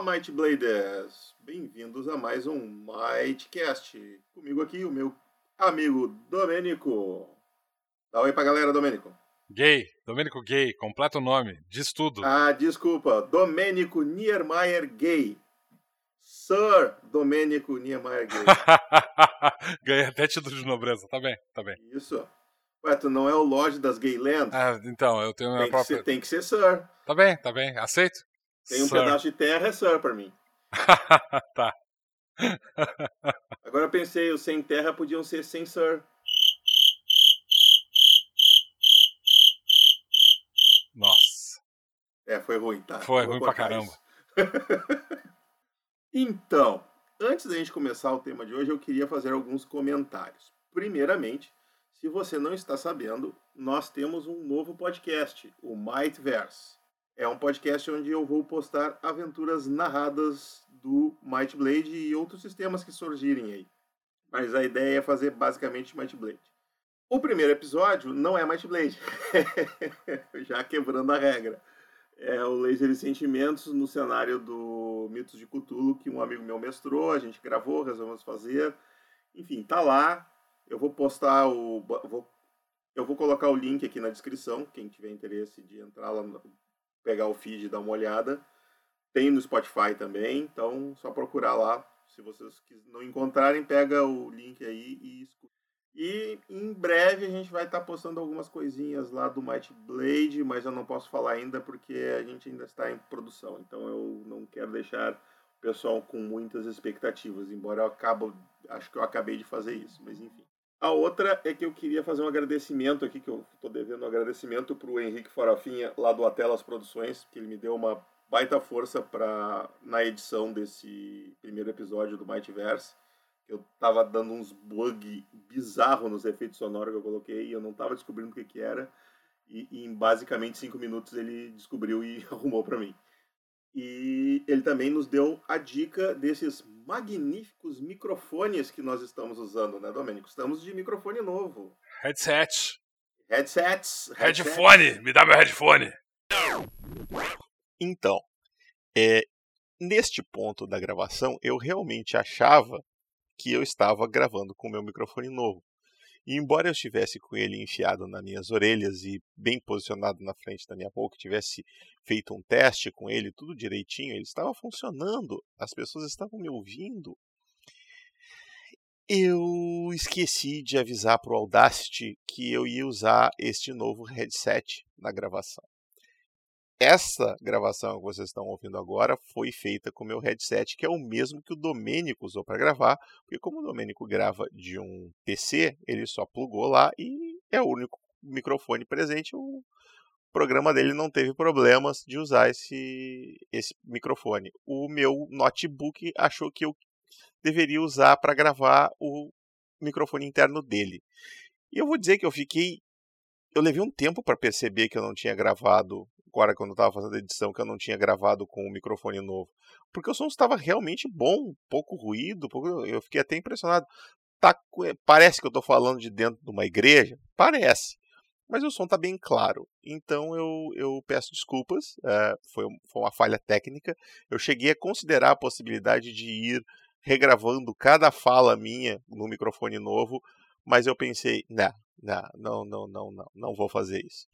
Olá, Might Bladers! Bem-vindos a mais um Mightcast. Comigo aqui o meu amigo Domênico. Dá oi pra galera, Domênico. Gay, Domênico Gay, completo nome, diz tudo. Ah, desculpa, Domênico Niemeyer Gay. Sir Domênico Niemeyer Gay. Ganhei até título de nobreza, tá bem, tá bem. Isso. Ué, tu não é o Lorde das Gaylands? Ah, então, eu tenho a minha tem, própria... que ser, tem que ser Sir. Tá bem, tá bem, aceito. Tem um Sir. pedaço de terra, é Sir pra mim. tá. Agora eu pensei, os sem terra podiam ser sem Sir. Nossa, É, foi ruim, tá? foi Vou ruim pra caramba. então, antes da gente começar o tema de hoje, eu queria fazer alguns comentários. Primeiramente, se você não está sabendo, nós temos um novo podcast, o Mightverse. É um podcast onde eu vou postar aventuras narradas do Might Blade e outros sistemas que surgirem aí. Mas a ideia é fazer basicamente Might Blade. O primeiro episódio não é Might Blade, já quebrando a regra. É o Laser e Sentimentos no cenário do Mitos de Cthulhu, que um amigo meu mestrou, a gente gravou, resolvemos fazer. Enfim, tá lá. Eu vou postar o. Vou, eu vou colocar o link aqui na descrição, quem tiver interesse de entrar lá, pegar o feed e dar uma olhada. Tem no Spotify também, então só procurar lá. Se vocês não encontrarem, pega o link aí e escuta. E em breve a gente vai estar postando algumas coisinhas lá do Might Blade, mas eu não posso falar ainda porque a gente ainda está em produção. Então eu não quero deixar o pessoal com muitas expectativas, embora eu acabo, acho que eu acabei de fazer isso, mas enfim. A outra é que eu queria fazer um agradecimento aqui, que eu estou devendo um agradecimento para o Henrique Farofinha, lá do Atelas Produções, que ele me deu uma baita força pra, na edição desse primeiro episódio do Mightverse. Eu tava dando uns bug bizarro nos efeitos sonoros que eu coloquei e eu não tava descobrindo o que, que era. E, e em basicamente cinco minutos ele descobriu e arrumou para mim. E ele também nos deu a dica desses magníficos microfones que nós estamos usando, né, Domênico? Estamos de microfone novo. Headset. Headsets. Headphone, me dá meu headphone. Então, é, neste ponto da gravação, eu realmente achava que eu estava gravando com o meu microfone novo. E embora eu estivesse com ele enfiado nas minhas orelhas e bem posicionado na frente da minha boca, tivesse feito um teste com ele, tudo direitinho, ele estava funcionando, as pessoas estavam me ouvindo. Eu esqueci de avisar para o Audacity que eu ia usar este novo headset na gravação. Essa gravação que vocês estão ouvindo agora foi feita com o meu headset, que é o mesmo que o Domênico usou para gravar, porque como o Domênico grava de um PC, ele só plugou lá e é o único microfone presente. O programa dele não teve problemas de usar esse, esse microfone. O meu notebook achou que eu deveria usar para gravar o microfone interno dele. E eu vou dizer que eu fiquei. Eu levei um tempo para perceber que eu não tinha gravado agora quando eu estava fazendo a edição, que eu não tinha gravado com o microfone novo. Porque o som estava realmente bom, pouco ruído, pouco... eu fiquei até impressionado. Tá, parece que eu estou falando de dentro de uma igreja? Parece. Mas o som está bem claro. Então eu, eu peço desculpas, é, foi, foi uma falha técnica. Eu cheguei a considerar a possibilidade de ir regravando cada fala minha no microfone novo, mas eu pensei, não, não, não, não, não, não vou fazer isso.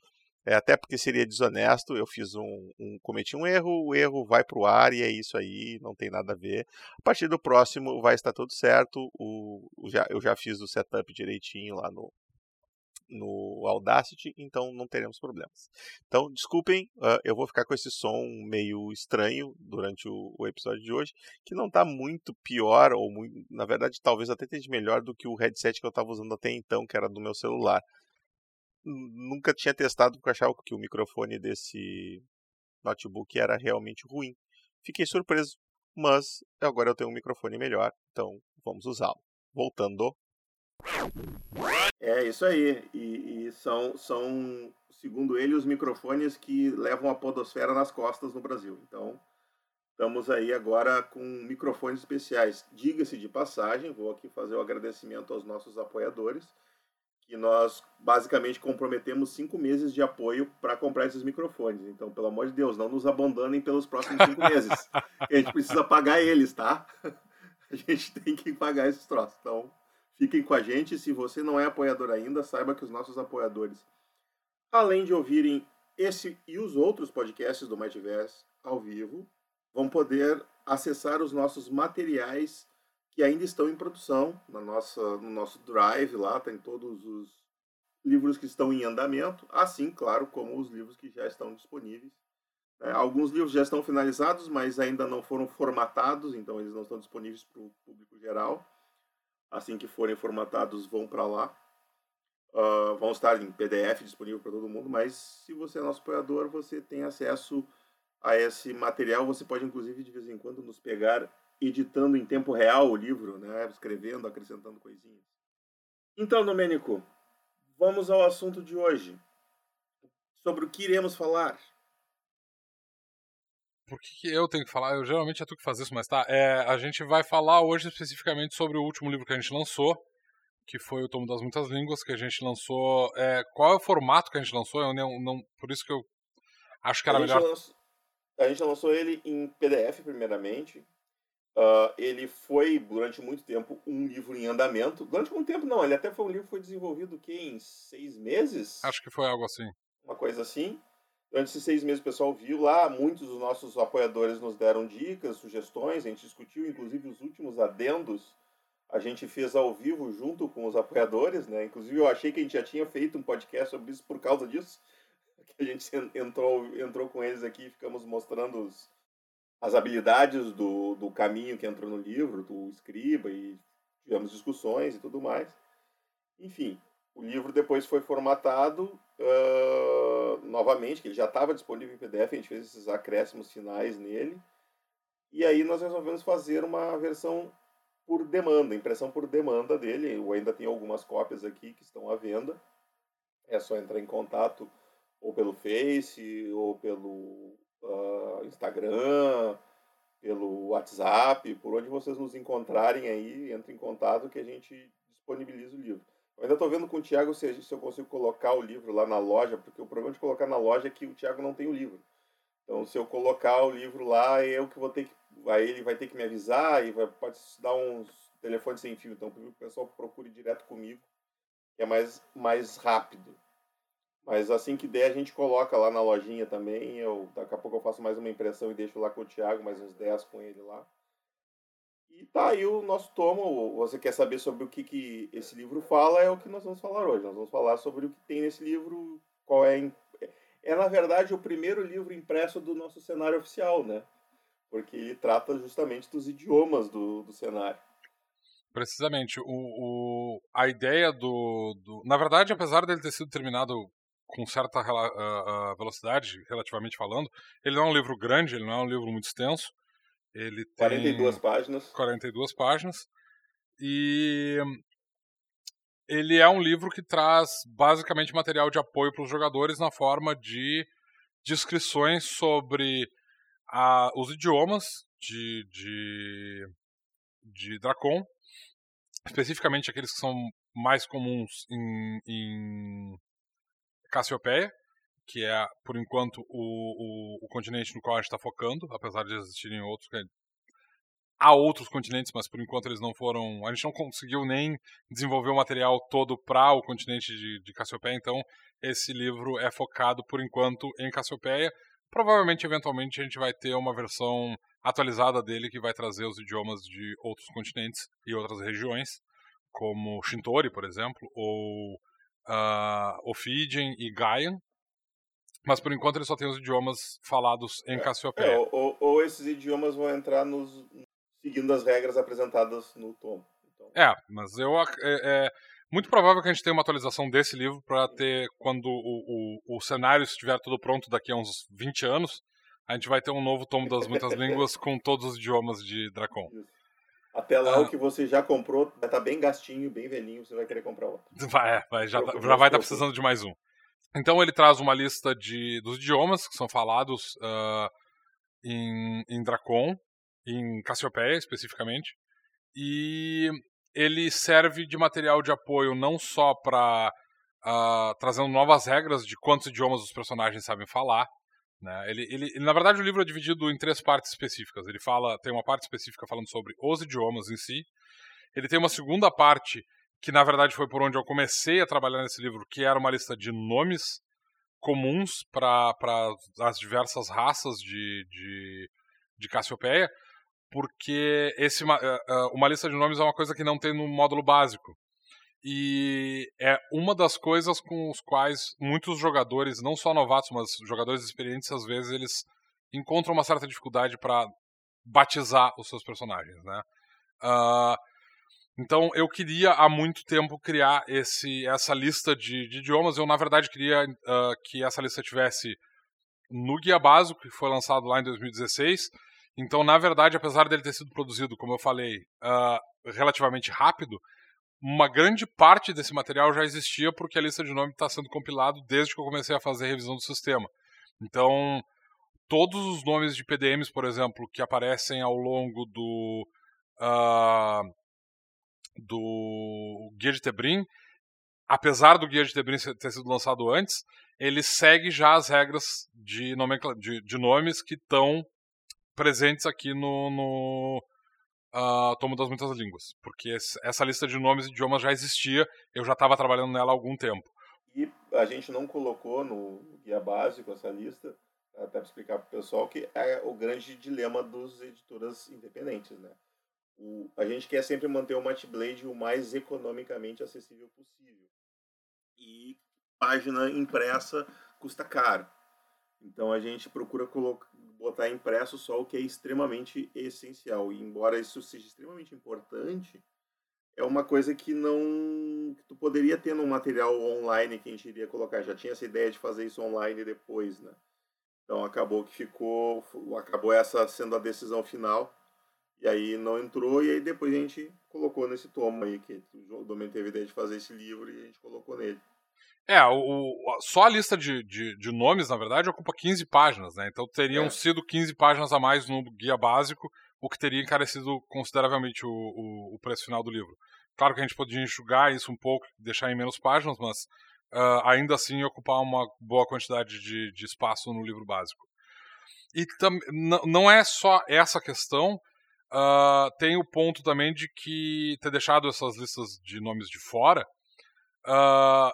É, até porque seria desonesto, eu fiz um, um cometi um erro, o erro vai para o ar e é isso aí, não tem nada a ver. A partir do próximo vai estar tudo certo, o, o já, eu já fiz o setup direitinho lá no, no Audacity, então não teremos problemas. Então, desculpem, uh, eu vou ficar com esse som meio estranho durante o, o episódio de hoje, que não está muito pior, ou muito, na verdade, talvez até esteja melhor do que o headset que eu estava usando até então, que era do meu celular nunca tinha testado porque achava que o microfone desse notebook era realmente ruim. Fiquei surpreso, mas agora eu tenho um microfone melhor, então vamos usá-lo. Voltando. É isso aí. E, e, são, são, segundo ele, os microfones que levam a podosfera nas costas no Brasil. Então, estamos aí agora com microfones especiais. Diga-se de passagem, vou aqui fazer o agradecimento aos nossos apoiadores que nós basicamente comprometemos cinco meses de apoio para comprar esses microfones. Então, pelo amor de Deus, não nos abandonem pelos próximos cinco meses. a gente precisa pagar eles, tá? A gente tem que pagar esses troços. Então, fiquem com a gente. Se você não é apoiador ainda, saiba que os nossos apoiadores, além de ouvirem esse e os outros podcasts do Mightyverse ao vivo, vão poder acessar os nossos materiais que ainda estão em produção na nossa, no nosso drive lá, tem todos os livros que estão em andamento, assim, claro, como os livros que já estão disponíveis. É, alguns livros já estão finalizados, mas ainda não foram formatados, então eles não estão disponíveis para o público geral. Assim que forem formatados, vão para lá. Uh, vão estar em PDF disponível para todo mundo, mas se você é nosso apoiador, você tem acesso a esse material. Você pode, inclusive, de vez em quando, nos pegar editando em tempo real o livro, né? escrevendo, acrescentando coisinhas. Então, Domênico, vamos ao assunto de hoje. Sobre o que iremos falar? Por que, que eu tenho que falar? Eu geralmente é tu que faz isso, mas tá. É, a gente vai falar hoje especificamente sobre o último livro que a gente lançou, que foi o Tomo das Muitas Línguas, que a gente lançou. É, qual é o formato que a gente lançou? Eu não, não, por isso que eu acho que era a melhor. Lançou, a gente lançou ele em PDF, primeiramente. Uh, ele foi, durante muito tempo, um livro em andamento. Durante muito tempo, não. Ele até foi um livro que foi desenvolvido que em seis meses? Acho que foi algo assim. Uma coisa assim. Durante esses seis meses o pessoal viu lá, muitos dos nossos apoiadores nos deram dicas, sugestões, a gente discutiu, inclusive os últimos adendos a gente fez ao vivo junto com os apoiadores, né? Inclusive eu achei que a gente já tinha feito um podcast sobre isso por causa disso, que a gente entrou, entrou com eles aqui e ficamos mostrando os, as habilidades do, do caminho que entrou no livro, do escriba, e tivemos discussões e tudo mais. Enfim, o livro depois foi formatado uh, novamente, que ele já estava disponível em PDF, a gente fez esses acréscimos finais nele. E aí nós resolvemos fazer uma versão por demanda, impressão por demanda dele. Eu ainda tenho algumas cópias aqui que estão à venda. É só entrar em contato ou pelo Face, ou pelo uh, Instagram, pelo WhatsApp, por onde vocês nos encontrarem aí, entre em contato que a gente disponibiliza o livro. Eu ainda estou vendo com o Thiago se, se eu consigo colocar o livro lá na loja, porque o problema de colocar na loja é que o Thiago não tem o livro. Então, se eu colocar o livro lá, é eu que vou ter que. Aí ele vai ter que me avisar e vai, pode dar uns telefones sem fio. Então, o pessoal procure direto comigo, que é mais, mais rápido. Mas assim que der, a gente coloca lá na lojinha também. Eu, daqui a pouco eu faço mais uma impressão e deixo lá com o Thiago, mais uns 10 com ele lá. E tá aí o nosso tomo. Você quer saber sobre o que, que esse livro fala? É o que nós vamos falar hoje. Nós vamos falar sobre o que tem nesse livro, qual é. É, na verdade, o primeiro livro impresso do nosso cenário oficial, né? Porque ele trata justamente dos idiomas do, do cenário. Precisamente. O, o, a ideia do, do. Na verdade, apesar dele ter sido terminado com certa uh, velocidade, relativamente falando. Ele não é um livro grande, ele não é um livro muito extenso. Ele tem 42 páginas. 42 páginas. E ele é um livro que traz basicamente material de apoio para os jogadores na forma de descrições sobre a, os idiomas de, de, de Dracon, especificamente aqueles que são mais comuns em, em Cassiopeia, que é, por enquanto, o, o, o continente no qual a gente está focando, apesar de existirem outros. Há outros continentes, mas por enquanto eles não foram. A gente não conseguiu nem desenvolver o material todo para o continente de, de Cassiopeia, então esse livro é focado, por enquanto, em Cassiopeia. Provavelmente, eventualmente, a gente vai ter uma versão atualizada dele que vai trazer os idiomas de outros continentes e outras regiões, como Shintori, por exemplo, ou uh, Ophidian e Gaian. Mas por enquanto ele só tem os idiomas falados em Cassiopeia. É, ou, ou, esses idiomas vão entrar nos, seguindo as regras apresentadas no tom. Então... É, mas eu é, é, muito provável que a gente tenha uma atualização desse livro para ter quando o, o, o cenário estiver tudo pronto daqui a uns 20 anos, a gente vai ter um novo tomo das muitas línguas com todos os idiomas de Dracon. Até lá, ah. o que você já comprou vai estar tá bem gastinho, bem velhinho, você vai querer comprar outro. Vai, vai já, tá, já vai estar tá precisando de mais um. Então ele traz uma lista de, dos idiomas que são falados uh, em, em Dracon, em Cassiopeia especificamente, e ele serve de material de apoio não só para uh, ah, trazendo novas regras de quantos idiomas os personagens sabem falar. Né? Ele, ele, na verdade, o livro é dividido em três partes específicas. Ele fala, tem uma parte específica falando sobre os idiomas em si. Ele tem uma segunda parte que, na verdade, foi por onde eu comecei a trabalhar nesse livro, que era uma lista de nomes comuns para as diversas raças de, de, de Cassiopeia, porque esse, uh, uh, uma lista de nomes é uma coisa que não tem no módulo básico. E é uma das coisas com os quais muitos jogadores, não só novatos, mas jogadores experientes, às vezes eles encontram uma certa dificuldade para batizar os seus personagens, né? Uh, então eu queria há muito tempo criar esse, essa lista de, de idiomas. Eu na verdade queria uh, que essa lista tivesse no guia básico que foi lançado lá em 2016. Então na verdade, apesar dele ter sido produzido, como eu falei, uh, relativamente rápido, uma grande parte desse material já existia porque a lista de nome está sendo compilado desde que eu comecei a fazer a revisão do sistema. Então, todos os nomes de PDMs, por exemplo, que aparecem ao longo do uh, do Guia de Tebrim, apesar do Guia de Tebrim ter sido lançado antes, ele segue já as regras de, de, de nomes que estão presentes aqui no, no uh, Tomo das Muitas Línguas, porque essa lista de nomes e idiomas já existia, eu já estava trabalhando nela há algum tempo. E a gente não colocou no guia básico essa lista, até para explicar para o pessoal que é o grande dilema dos editoras independentes, né? O, a gente quer sempre manter o Might Blade o mais economicamente acessível possível. E página impressa custa caro. Então a gente procura colocar, botar impresso só o que é extremamente essencial. E embora isso seja extremamente importante, é uma coisa que não que tu poderia ter no material online que a gente iria colocar. Já tinha essa ideia de fazer isso online depois, né? Então acabou que ficou, acabou essa sendo a decisão final. E aí não entrou e aí depois a gente colocou nesse tomo aí que o Domingo teve a ideia de fazer esse livro e a gente colocou nele. É, o, só a lista de, de, de, nomes, na verdade, ocupa 15 páginas, né? Então teriam é. sido 15 páginas a mais no guia básico, o que teria encarecido consideravelmente o, o, o preço final do livro. Claro que a gente podia enxugar isso um pouco, deixar em menos páginas, mas uh, ainda assim ocupar uma boa quantidade de, de espaço no livro básico. E não é só essa questão, uh, tem o ponto também de que ter deixado essas listas de nomes de fora uh,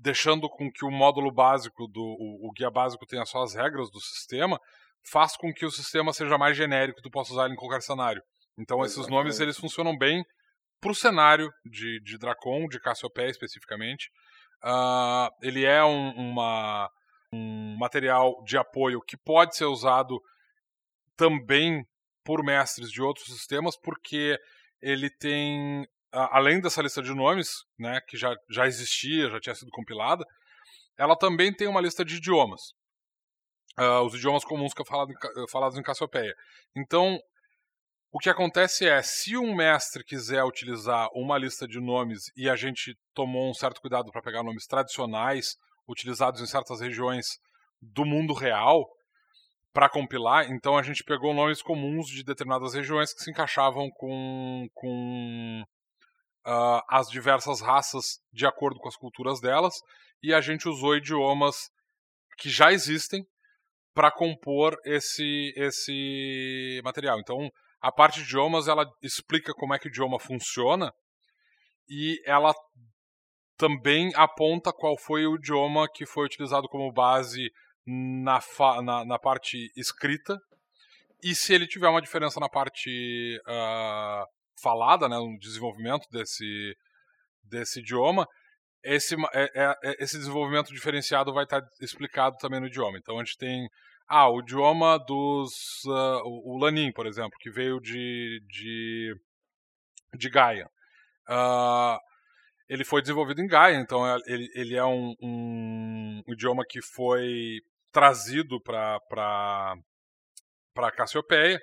deixando com que o módulo básico do o, o, guia básico tenha só as regras do sistema, faz com que o sistema seja mais genérico, tu possa usar ele em qualquer cenário. Então esses nomes eles funcionam bem para o cenário de, de Dracon, de Cassiopeia especificamente. Uh, ele é um, uma, um material de apoio que pode ser usado também por mestres de outros sistemas, porque ele tem além dessa lista de nomes, né, que já, já existia, já tinha sido compilada, ela também tem uma lista de idiomas. Uh, os idiomas comuns que é falado, falados em Cassiopeia. Então, o que acontece é, se um mestre quiser utilizar uma lista de nomes e a gente tomou um certo cuidado para pegar nomes tradicionais, utilizados em certas regiões do mundo real, para compilar, então a gente pegou nomes comuns de determinadas regiões que se encaixavam com, com uh, as diversas raças de acordo com as culturas delas, e a gente usou idiomas que já existem para compor esse, esse material. Então, a parte de idiomas ela explica como é que o idioma funciona e ela também aponta qual foi o idioma que foi utilizado como base na, na, na parte escrita e se ele tiver uma diferença na parte uh, falada, né, no desenvolvimento desse, desse idioma, esse, é, é, é, esse desenvolvimento diferenciado vai estar explicado também no idioma. Então a gente tem ah, o idioma dos. Uh, o, Lanin, por exemplo, que veio de, de, de Gaia. Uh, ele foi desenvolvido em Gaia, então é, ele, ele é um, um, um idioma que foi trazido para Cassiopeia.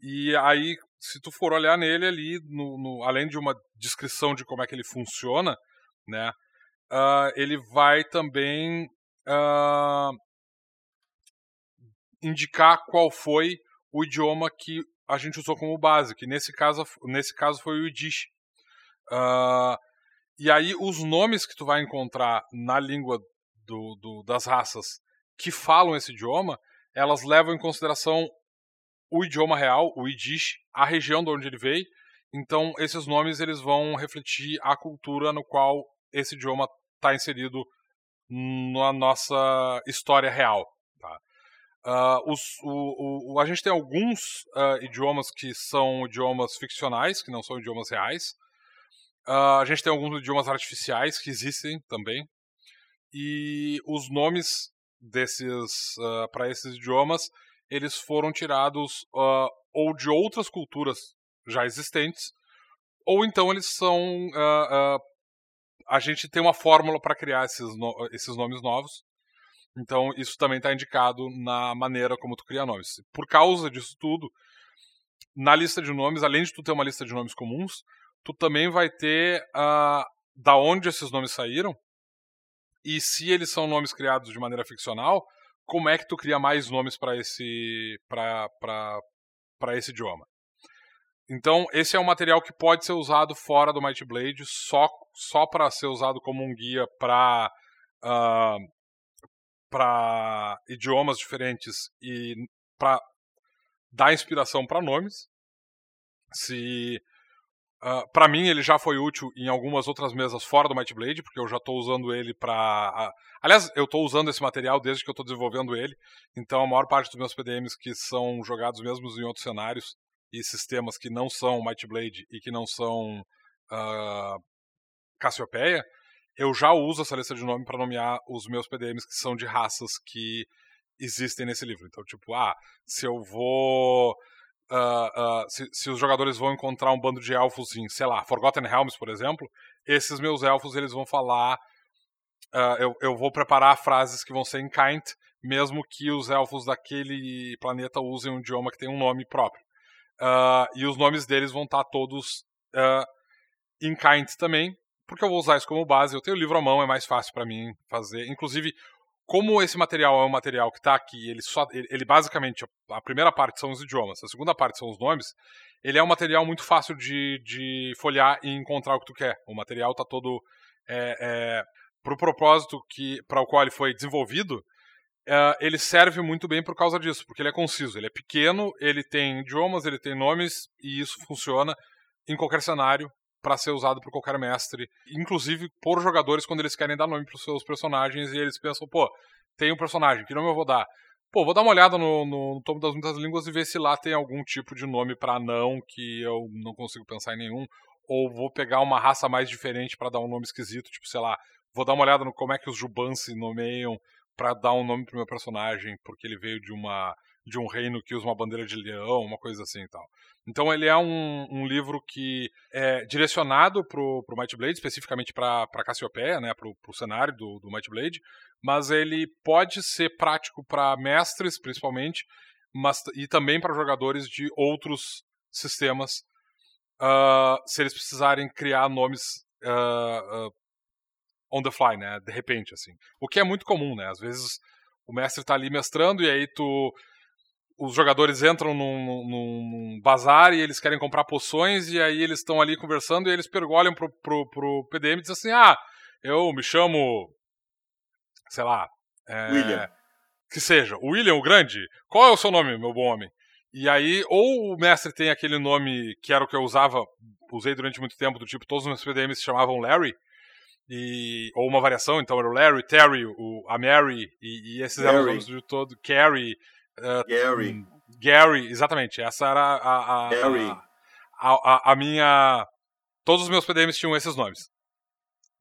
E aí se tu for olhar nele ali, no, no, além de uma descrição de como é que ele funciona, né, uh, ele vai também uh, indicar qual foi o idioma que a gente usou como base, que nesse caso, nesse caso foi o Yiddish. Uh, e aí os nomes que tu vai encontrar na língua do, do, das raças que falam esse idioma, elas levam em consideração o idioma real, o Yiddish, a região de onde ele veio. Então esses nomes eles vão refletir a cultura no qual esse idioma está inserido na nossa história real. Tá? Uh, os, o, o, a gente tem alguns uh, idiomas que são idiomas ficcionais, que não são idiomas reais. Uh, a gente tem alguns idiomas artificiais que existem também. E os nomes desses para esses idiomas eles foram tirados uh, ou de outras culturas já existentes ou então eles são a gente tem uma fórmula para criar esses, no esses nomes novos. Então isso também está indicado na maneira como tu cria nomes. Por causa disso tudo na lista de nomes além de tu ter uma lista de nomes comuns tu também vai ter uh, da onde esses nomes saíram e se eles são nomes criados de maneira ficcional, como é que tu cria mais nomes para esse para esse idioma. Então, esse é um material que pode ser usado fora do Might Blade, só, só para ser usado como um guia para uh, ah, para idiomas diferentes e para dar inspiração para nomes. Se Uh, ah, para mim, ele já foi útil em algumas outras mesas fora do Might Blade, porque eu já estou usando ele para. Uh, aliás, eu estou usando esse material desde que eu estou desenvolvendo ele, então a maior parte dos meus PDMs que são jogados mesmo em outros cenários e sistemas que não são Might Blade e que não são uh, Cassiopeia, eu já uso essa lista de nome para nomear os meus PDMs que são de raças que existem nesse livro. Então, tipo, ah, se eu vou Uh, uh, se, se, os jogadores vão encontrar um bando de elfos em, sei lá, Forgotten Realms, por exemplo, esses meus elfos eles vão falar. Uh, eu, eu vou preparar frases que vão ser em Kind, mesmo que os elfos daquele planeta usem um idioma que tem um nome próprio. e os nomes deles vão estar tá todos em Kind também, porque eu vou usar isso como base. Eu tenho o livro à mão, é mais fácil para mim fazer. Inclusive, como esse material é um material que está aqui, ele só, ele, ele, basicamente a primeira parte são os idiomas, a segunda parte são os nomes. Ele é um material muito fácil de, de folhear e encontrar o que tu quer. O material está todo é, é, para o propósito que para o qual ele foi desenvolvido. É, ele serve muito bem por causa disso, porque ele é conciso, ele é pequeno, ele tem idiomas, ele tem nomes e isso funciona em qualquer cenário para ser usado por qualquer mestre, inclusive por jogadores quando eles querem dar nome para os seus personagens e eles pensam, pô, tem um personagem, que nome eu vou dar? Pô, vou dar uma olhada no, no, no tomo das muitas línguas e ver se lá tem algum tipo de nome para não que eu não consigo pensar em nenhum, ou vou pegar uma raça mais diferente para dar um nome esquisito, tipo, sei lá, vou dar uma olhada no como é que os Juban se nomeiam para dar um nome pro meu personagem, porque ele veio de uma de um reino que usa uma bandeira de leão, uma coisa assim e tal. Então ele é um, um livro que é direcionado pro, pro Might Blade, especificamente para Cassiopeia, né, pro, pro cenário do, do Might Blade, mas ele pode ser prático para mestres, principalmente, mas, e também para jogadores de outros sistemas, uh, se eles precisarem criar nomes uh, uh, on the fly, né, de repente, assim. O que é muito comum, né, às vezes o mestre está ali mestrando e aí tu os jogadores entram num, num, bazar e eles querem comprar poções e aí eles estão ali conversando e eles pergolham pro, pro, pro PDM e dizem assim, ah, eu me chamo, sei lá, é, William. que seja, William o Grande, qual é o seu nome, meu bom homem? E aí, ou o mestre tem aquele nome que era o que eu usava, usei durante muito tempo, do tipo, todos os meus PDMs se chamavam Larry, e, ou uma variação, então era o Larry, Terry, o, a Mary, e, e esses Gary. eram os nomes de todo, Carrie, Uh, Gary. Gary, exatamente. Essa era a, a, Gary. A, a, a, minha. Todos os meus PDMs tinham esses nomes.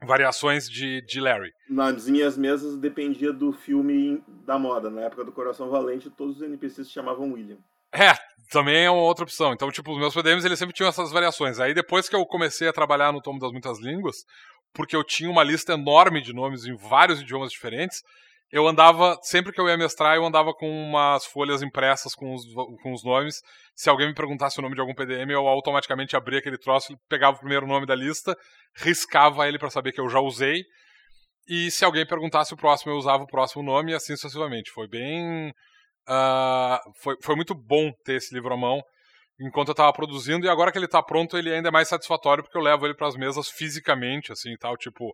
Variações de, de Larry. Nas minhas mesas dependia do filme da moda. Na época do Coração Valente, todos os NPCs se chamavam William. É, também é uma outra opção. Então, tipo, os meus PDMs eles sempre tinham essas variações. Aí depois que eu comecei a trabalhar no Tomo das Muitas Línguas, porque eu tinha uma lista enorme de nomes em vários idiomas diferentes, eu andava, sempre que eu ia mestrar, eu andava com umas folhas impressas com os, com os nomes. Se alguém me perguntasse o nome de algum PDM, eu automaticamente abria aquele troço, pegava o primeiro nome da lista, riscava ele para saber que eu já usei. E se alguém perguntasse o próximo, eu usava o próximo nome e assim sucessivamente. Foi bem. Uh, foi, foi muito bom ter esse livro à mão. enquanto eu estava produzindo, e agora que ele está pronto, ele ainda é mais satisfatório porque eu levo ele para as mesas fisicamente, assim tal. Tipo,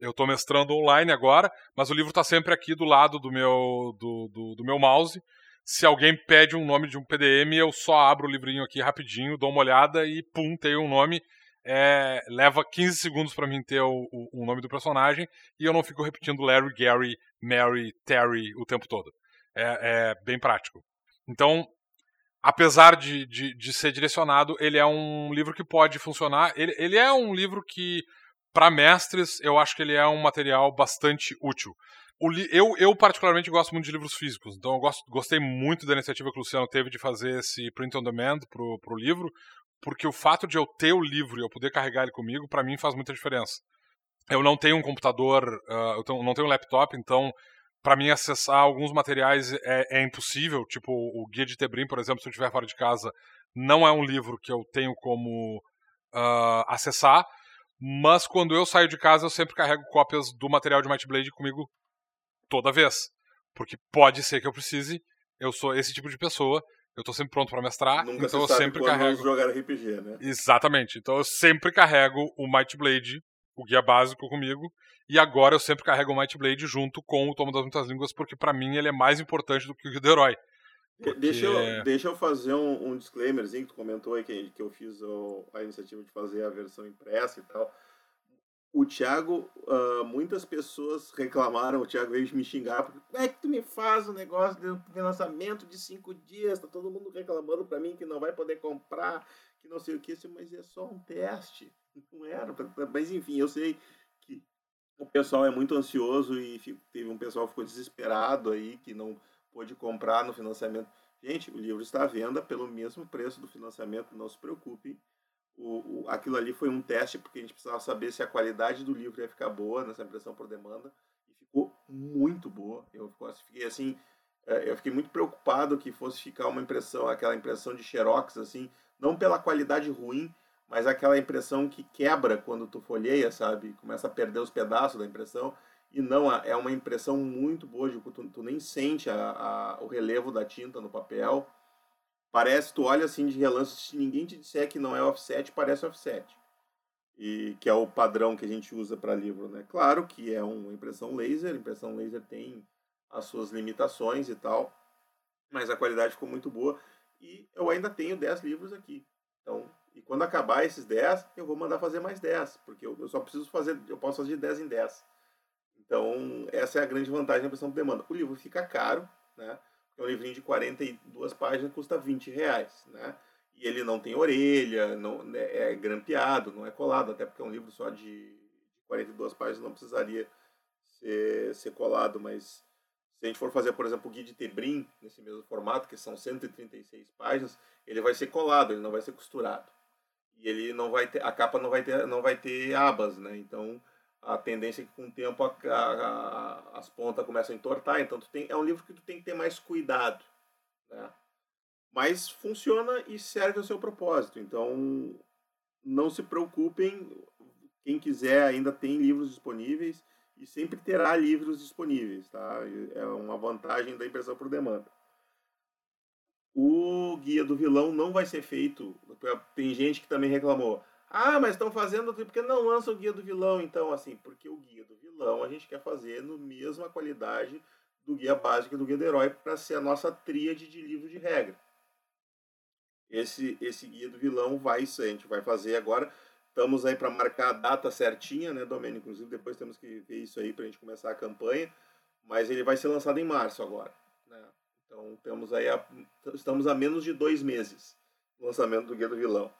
eu estou mestrando online agora, mas o livro está sempre aqui do lado do meu, do, do, do, meu mouse. Se alguém pede um nome de um PDM, eu só abro o livrinho aqui rapidinho, dou uma olhada e pum, tem um nome. É, leva 15 segundos para mim ter o, o, o, nome do personagem e eu não fico repetindo Larry, Gary, Mary, Terry o tempo todo. É, é bem prático. Então, apesar de, de, de, ser direcionado, ele é um livro que pode funcionar. Ele, ele é um livro que, para mestres, eu acho que ele é um material bastante útil. Eu, eu, particularmente, gosto muito de livros físicos, então eu gosto, gostei muito da iniciativa que o Luciano teve de fazer esse print on demand pro, pro livro, porque o fato de eu ter o livro e eu poder carregar ele comigo, para mim faz muita diferença. Eu não tenho um computador, uh, eu não tenho um laptop, então para mim acessar alguns materiais é, é, impossível, tipo o Guia de Tebrim, por exemplo, se eu estiver fora de casa, não é um livro que eu tenho como uh, acessar, mas quando eu saio de casa eu sempre carrego cópias do material de Might Blade comigo toda vez, porque pode ser que eu precise, eu sou esse tipo de pessoa, eu tô sempre pronto para mestrar, Nunca então eu sempre carrego jogar RPG, né? Exatamente. Então eu sempre carrego o Might Blade, o guia básico comigo, e agora eu sempre carrego o Might Blade junto com o Tomo das Muitas Línguas, porque para mim ele é mais importante do que o Guia do Herói. Porque... Deixa, eu, deixa eu fazer um, um disclaimerzinho que tu comentou aí que, que eu fiz o, a iniciativa de fazer a versão impressa e tal. O Thiago, uh, muitas pessoas reclamaram, o Thiago veio me xingar, porque como é que tu me faz um negócio de lançamento de cinco dias? Tá todo mundo reclamando para mim que não vai poder comprar, que não sei o que, mas é só um teste. Não era, mas enfim, eu sei o pessoal é muito ansioso e teve um pessoal que ficou desesperado aí, que não pôde comprar no financiamento. Gente, o livro está à venda pelo mesmo preço do financiamento, não se preocupe. O, o, aquilo ali foi um teste, porque a gente precisava saber se a qualidade do livro ia ficar boa nessa impressão por demanda. E ficou muito boa. Eu fiquei assim, é, eu fiquei muito preocupado que fosse ficar uma impressão, aquela impressão de xerox, assim, não pela qualidade ruim, mas aquela impressão que quebra quando tu folheia, sabe? Começa a perder os pedaços da impressão. E não, é uma impressão muito boa, de, tu, tu nem sente a, a, o relevo da tinta no papel. Parece, tu olha assim de relance, se ninguém te disser que não é offset, parece offset. E que é o padrão que a gente usa para livro, né? Claro que é uma impressão laser, impressão laser tem as suas limitações e tal, mas a qualidade ficou muito boa. E eu ainda tenho 10 livros aqui. Então, e quando acabar esses 10, eu vou mandar fazer mais 10, porque eu, eu só preciso fazer, eu posso fazer de 10 em 10. Então, essa é a grande vantagem da pressão por demanda. O livro fica caro, né? Porque um livrinho de 42 páginas custa 20 reais, né? E ele não tem orelha, não né, é grampeado, não é colado, até porque é um livro só de 42 páginas, não precisaria ser, ser colado, mas se a gente for fazer, por exemplo, o Guia de Tebrim, nesse mesmo formato, que são 136 páginas, ele vai ser colado, ele não vai ser costurado e ele não vai ter a capa não vai ter não vai ter abas né então a tendência é que com o tempo a, a, as pontas começam a entortar então tem, é um livro que tu tem que ter mais cuidado né mas funciona e serve ao seu propósito então não se preocupem quem quiser ainda tem livros disponíveis e sempre terá livros disponíveis tá é uma vantagem da impressão por demanda o guia do vilão não vai ser feito. Tem gente que também reclamou. Ah, mas estão fazendo porque não lança o guia do vilão, então assim, porque o guia do vilão a gente quer fazer no mesma qualidade do guia básico e do guia do herói para ser a nossa tríade de livros de regra. Esse esse guia do vilão vai ser, a gente vai fazer agora. Estamos aí para marcar a data certinha, né, Domênico? Inclusive depois temos que ver isso aí para a gente começar a campanha, mas ele vai ser lançado em março agora. Né? Então temos aí a, estamos a menos de dois meses do lançamento do Guia do Vilão.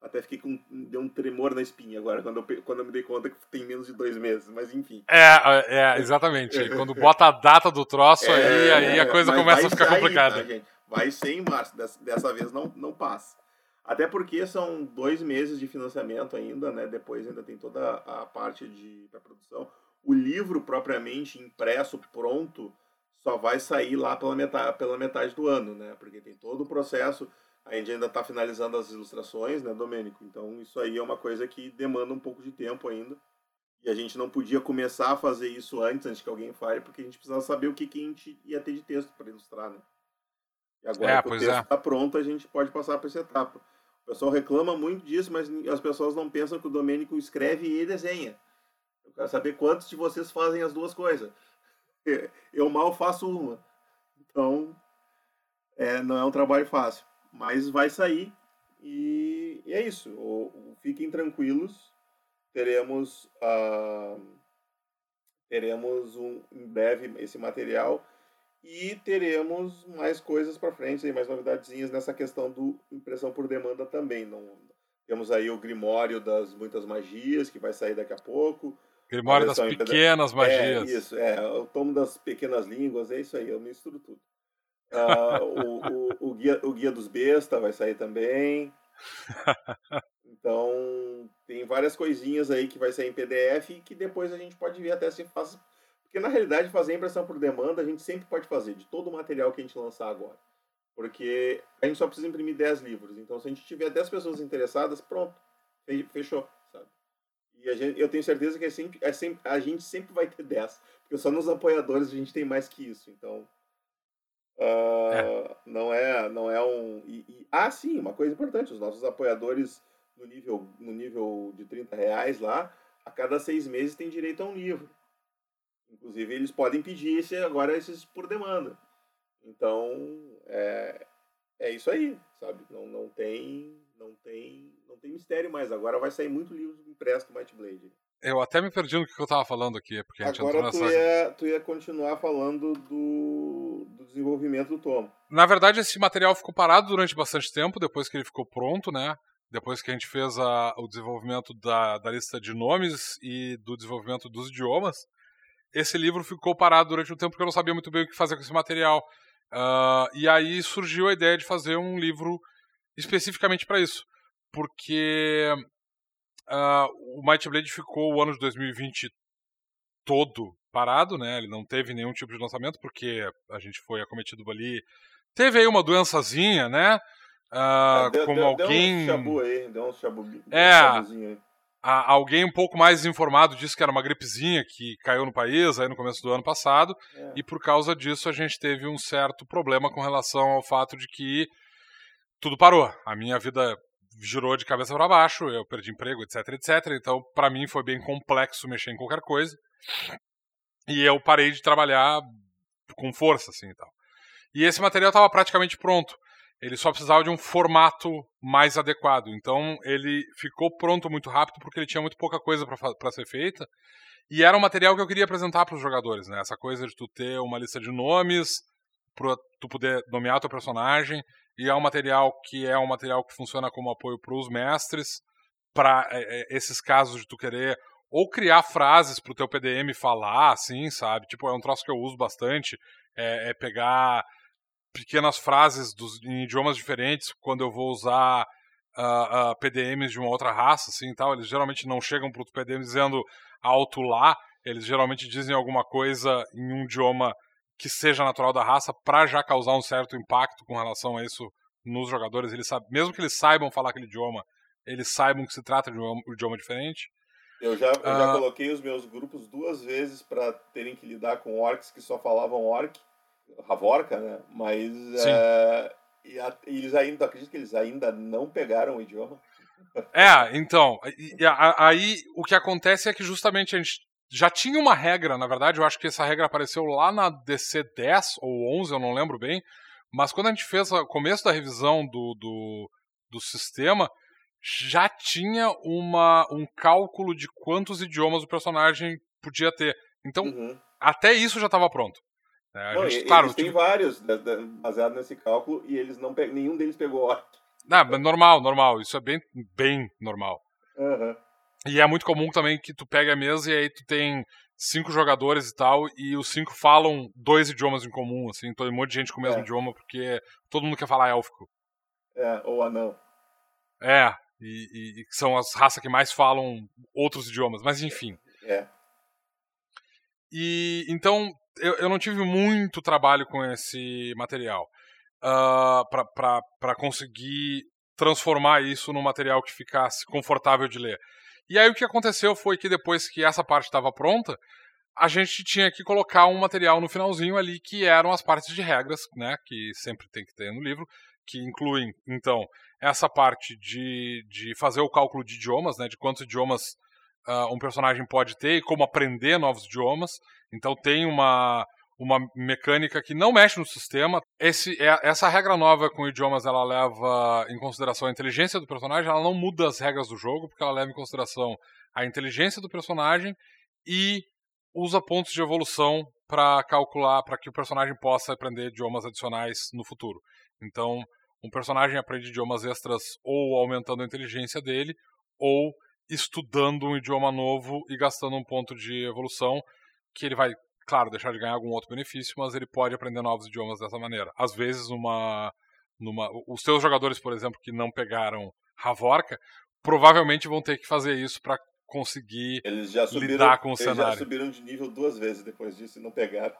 Até fiquei com deu um tremor na espinha agora quando eu, quando eu me dei conta que tem menos de dois meses, mas enfim. É, é exatamente. quando bota a data do troço é, aí, aí a coisa começa a ficar complicada. Tá, vai ser em março, dessa, dessa vez não, não passa. Até porque são dois meses de financiamento ainda, né? Depois ainda tem toda a parte de produção. O livro propriamente impresso, pronto, só vai sair lá pela metade, pela metade do ano, né? Porque tem todo o processo, a gente ainda está finalizando as ilustrações, né, Domênico? Então isso aí é uma coisa que demanda um pouco de tempo ainda. E a gente não podia começar a fazer isso antes, antes que alguém fale, porque a gente precisava saber o que, que a gente ia ter de texto para ilustrar, né? E agora É, que o texto é. está pronto, a gente pode passar para essa etapa. O pessoal reclama muito disso, mas as pessoas não pensam que o Domênico escreve e desenha. Eu quero saber quantos de vocês fazem as duas coisas. Eu mal faço uma. Então, é, não é um trabalho fácil. Mas vai sair e, e é isso. O- o- fiquem tranquilos. Teremos, ah, teremos um, em breve esse material e teremos mais coisas para frente, aí, mais novidadezinhas nessa questão do impressão por demanda também. Não, temos aí o Grimório das Muitas Magias, que vai sair daqui a pouco. Grimório das pequenas magias. É, isso, é. O tomo das pequenas línguas, é isso aí, eu misturo tudo. Ah, o, o, o, guia, o Guia dos Besta vai sair também. Então, tem várias coisinhas aí que vai sair em PDF e que depois a gente pode ver até se faz. Porque na realidade, fazer impressão por demanda a gente sempre pode fazer, de todo o material que a gente lançar agora. Porque a gente só precisa imprimir 10 livros. Então, se a gente tiver 10 pessoas interessadas, pronto, fe- fechou, sabe? E gente, eu tenho certeza que é sempre, é sempre, a gente sempre vai ter 10. Porque só nos apoiadores a gente tem mais que isso. Então. Ah, Não é não é um. e- e- ah, sim, uma coisa importante: os nossos apoiadores no nível, no nível de 30 reais lá, a cada seis meses tem direito a um livro. Inclusive, eles podem pedir esse, agora esses por demanda. Então, é, é isso aí, sabe? Não, não tem não tem não tem mistério mais. Agora vai sair muito livro impresso do Might Blade. Eu até me perdi no que eu tava falando aqui, porque a gente entrou Agora tu nessa. ia, tu ia continuar falando do, do desenvolvimento do tomo. Na verdade, esse material ficou parado durante bastante tempo, depois que ele ficou pronto, né? Depois que a gente fez a- o desenvolvimento da, da lista de nomes e do desenvolvimento dos idiomas, esse livro ficou parado durante um tempo porque eu não sabia muito bem o que fazer com esse material. Ah, e aí surgiu a ideia de fazer um livro especificamente para isso. Porque ah, o Might Blade ficou o ano de 2020 todo parado, né? Ele não teve nenhum tipo de lançamento porque a gente foi acometido ali. Teve aí uma doençazinha, né? Ah, É, deu, como deu, alguém Deu um chabu aí, deu um chabu, um É. aí. a- alguém um pouco mais informado disse que era uma gripezinha que caiu no país aí no começo do ano passado É. e por causa disso a gente teve um certo problema com relação ao fato de que tudo parou. A minha vida girou de cabeça para baixo, eu perdi emprego, etc, etc. Então, para mim foi bem complexo mexer em qualquer coisa. E eu parei de trabalhar com força assim e tal. E esse material estava praticamente pronto. Ele só precisava de um formato mais adequado. Então, ele ficou pronto muito rápido porque ele tinha muito pouca coisa para ser feita. E era um material que eu queria apresentar para os jogadores, né? Essa coisa de tu ter uma lista de nomes, para tu poder nomear teu personagem, e é um material que é um material que funciona como apoio para os mestres, para esses casos de tu querer ou criar frases para o teu PDM falar, assim, sabe? Tipo, é um troço que eu uso bastante, é, é pegar pequenas frases dos, em idiomas diferentes quando eu vou usar uh, uh, PDMs de uma outra raça, assim, tal. Eles geralmente não chegam para o PDM dizendo alto lá, eles geralmente dizem alguma coisa em um idioma que seja natural da raça para já causar um certo impacto com relação a isso nos jogadores. Eles sabem, mesmo que eles saibam falar aquele idioma, eles saibam que se trata de um idioma diferente. Eu já, eu já coloquei os meus grupos duas vezes para terem que lidar com orcs que só falavam orc, Ravorca, né? Mas é, e, a, e eles ainda, acredito que eles ainda não pegaram o idioma. É, então, e, a, aí o que acontece é que justamente a gente já tinha uma regra, na verdade, eu acho que essa regra apareceu lá na DC 10 ou 11, eu não lembro bem, mas quando a gente fez o começo da revisão do, do, do sistema, já tinha uma, um cálculo de quantos idiomas o personagem podia ter. Então, uhum. até isso já estava pronto. É, não, gente, claro, tem tipo... vários baseados nesse cálculo e eles não nenhum deles pegou orc. Não, normal, normal. Isso é bem, bem normal. Uhum. E é muito comum também que tu pega a mesa e aí tu tem cinco jogadores e tal, e os cinco falam dois idiomas em comum, assim, tem um monte de gente com o mesmo é. idioma, porque todo mundo quer falar élfico. É, ou anão. É, e, e, e são as raças que mais falam outros idiomas, mas enfim. É. E então eu, eu não tive muito trabalho com esse material uh, para conseguir transformar isso num material que ficasse confortável de ler. E aí o que aconteceu foi que depois que essa parte estava pronta, a gente tinha que colocar um material no finalzinho ali que eram as partes de regras, né, que sempre tem que ter no livro, que incluem, então, essa parte de, de fazer o cálculo de idiomas, né, de quantos idiomas uh, um personagem pode ter e como aprender novos idiomas. Então tem uma, uma mecânica que não mexe no sistema. Esse, é, essa regra nova com idiomas ela leva em consideração a inteligência do personagem, ela não muda as regras do jogo, porque ela leva em consideração a inteligência do personagem e usa pontos de evolução para calcular, para que o personagem possa aprender idiomas adicionais no futuro. Então, um personagem aprende idiomas extras ou aumentando a inteligência dele, ou estudando um idioma novo e gastando um ponto de evolução, que ele vai, claro, deixar de ganhar algum outro benefício, mas ele pode aprender novos idiomas dessa maneira. Às vezes, numa, numa, os seus jogadores, por exemplo, que não pegaram Ravorka, provavelmente vão ter que fazer isso para conseguir subiram, lidar com o eles cenário. Eles já subiram de nível duas vezes depois disso e não pegaram.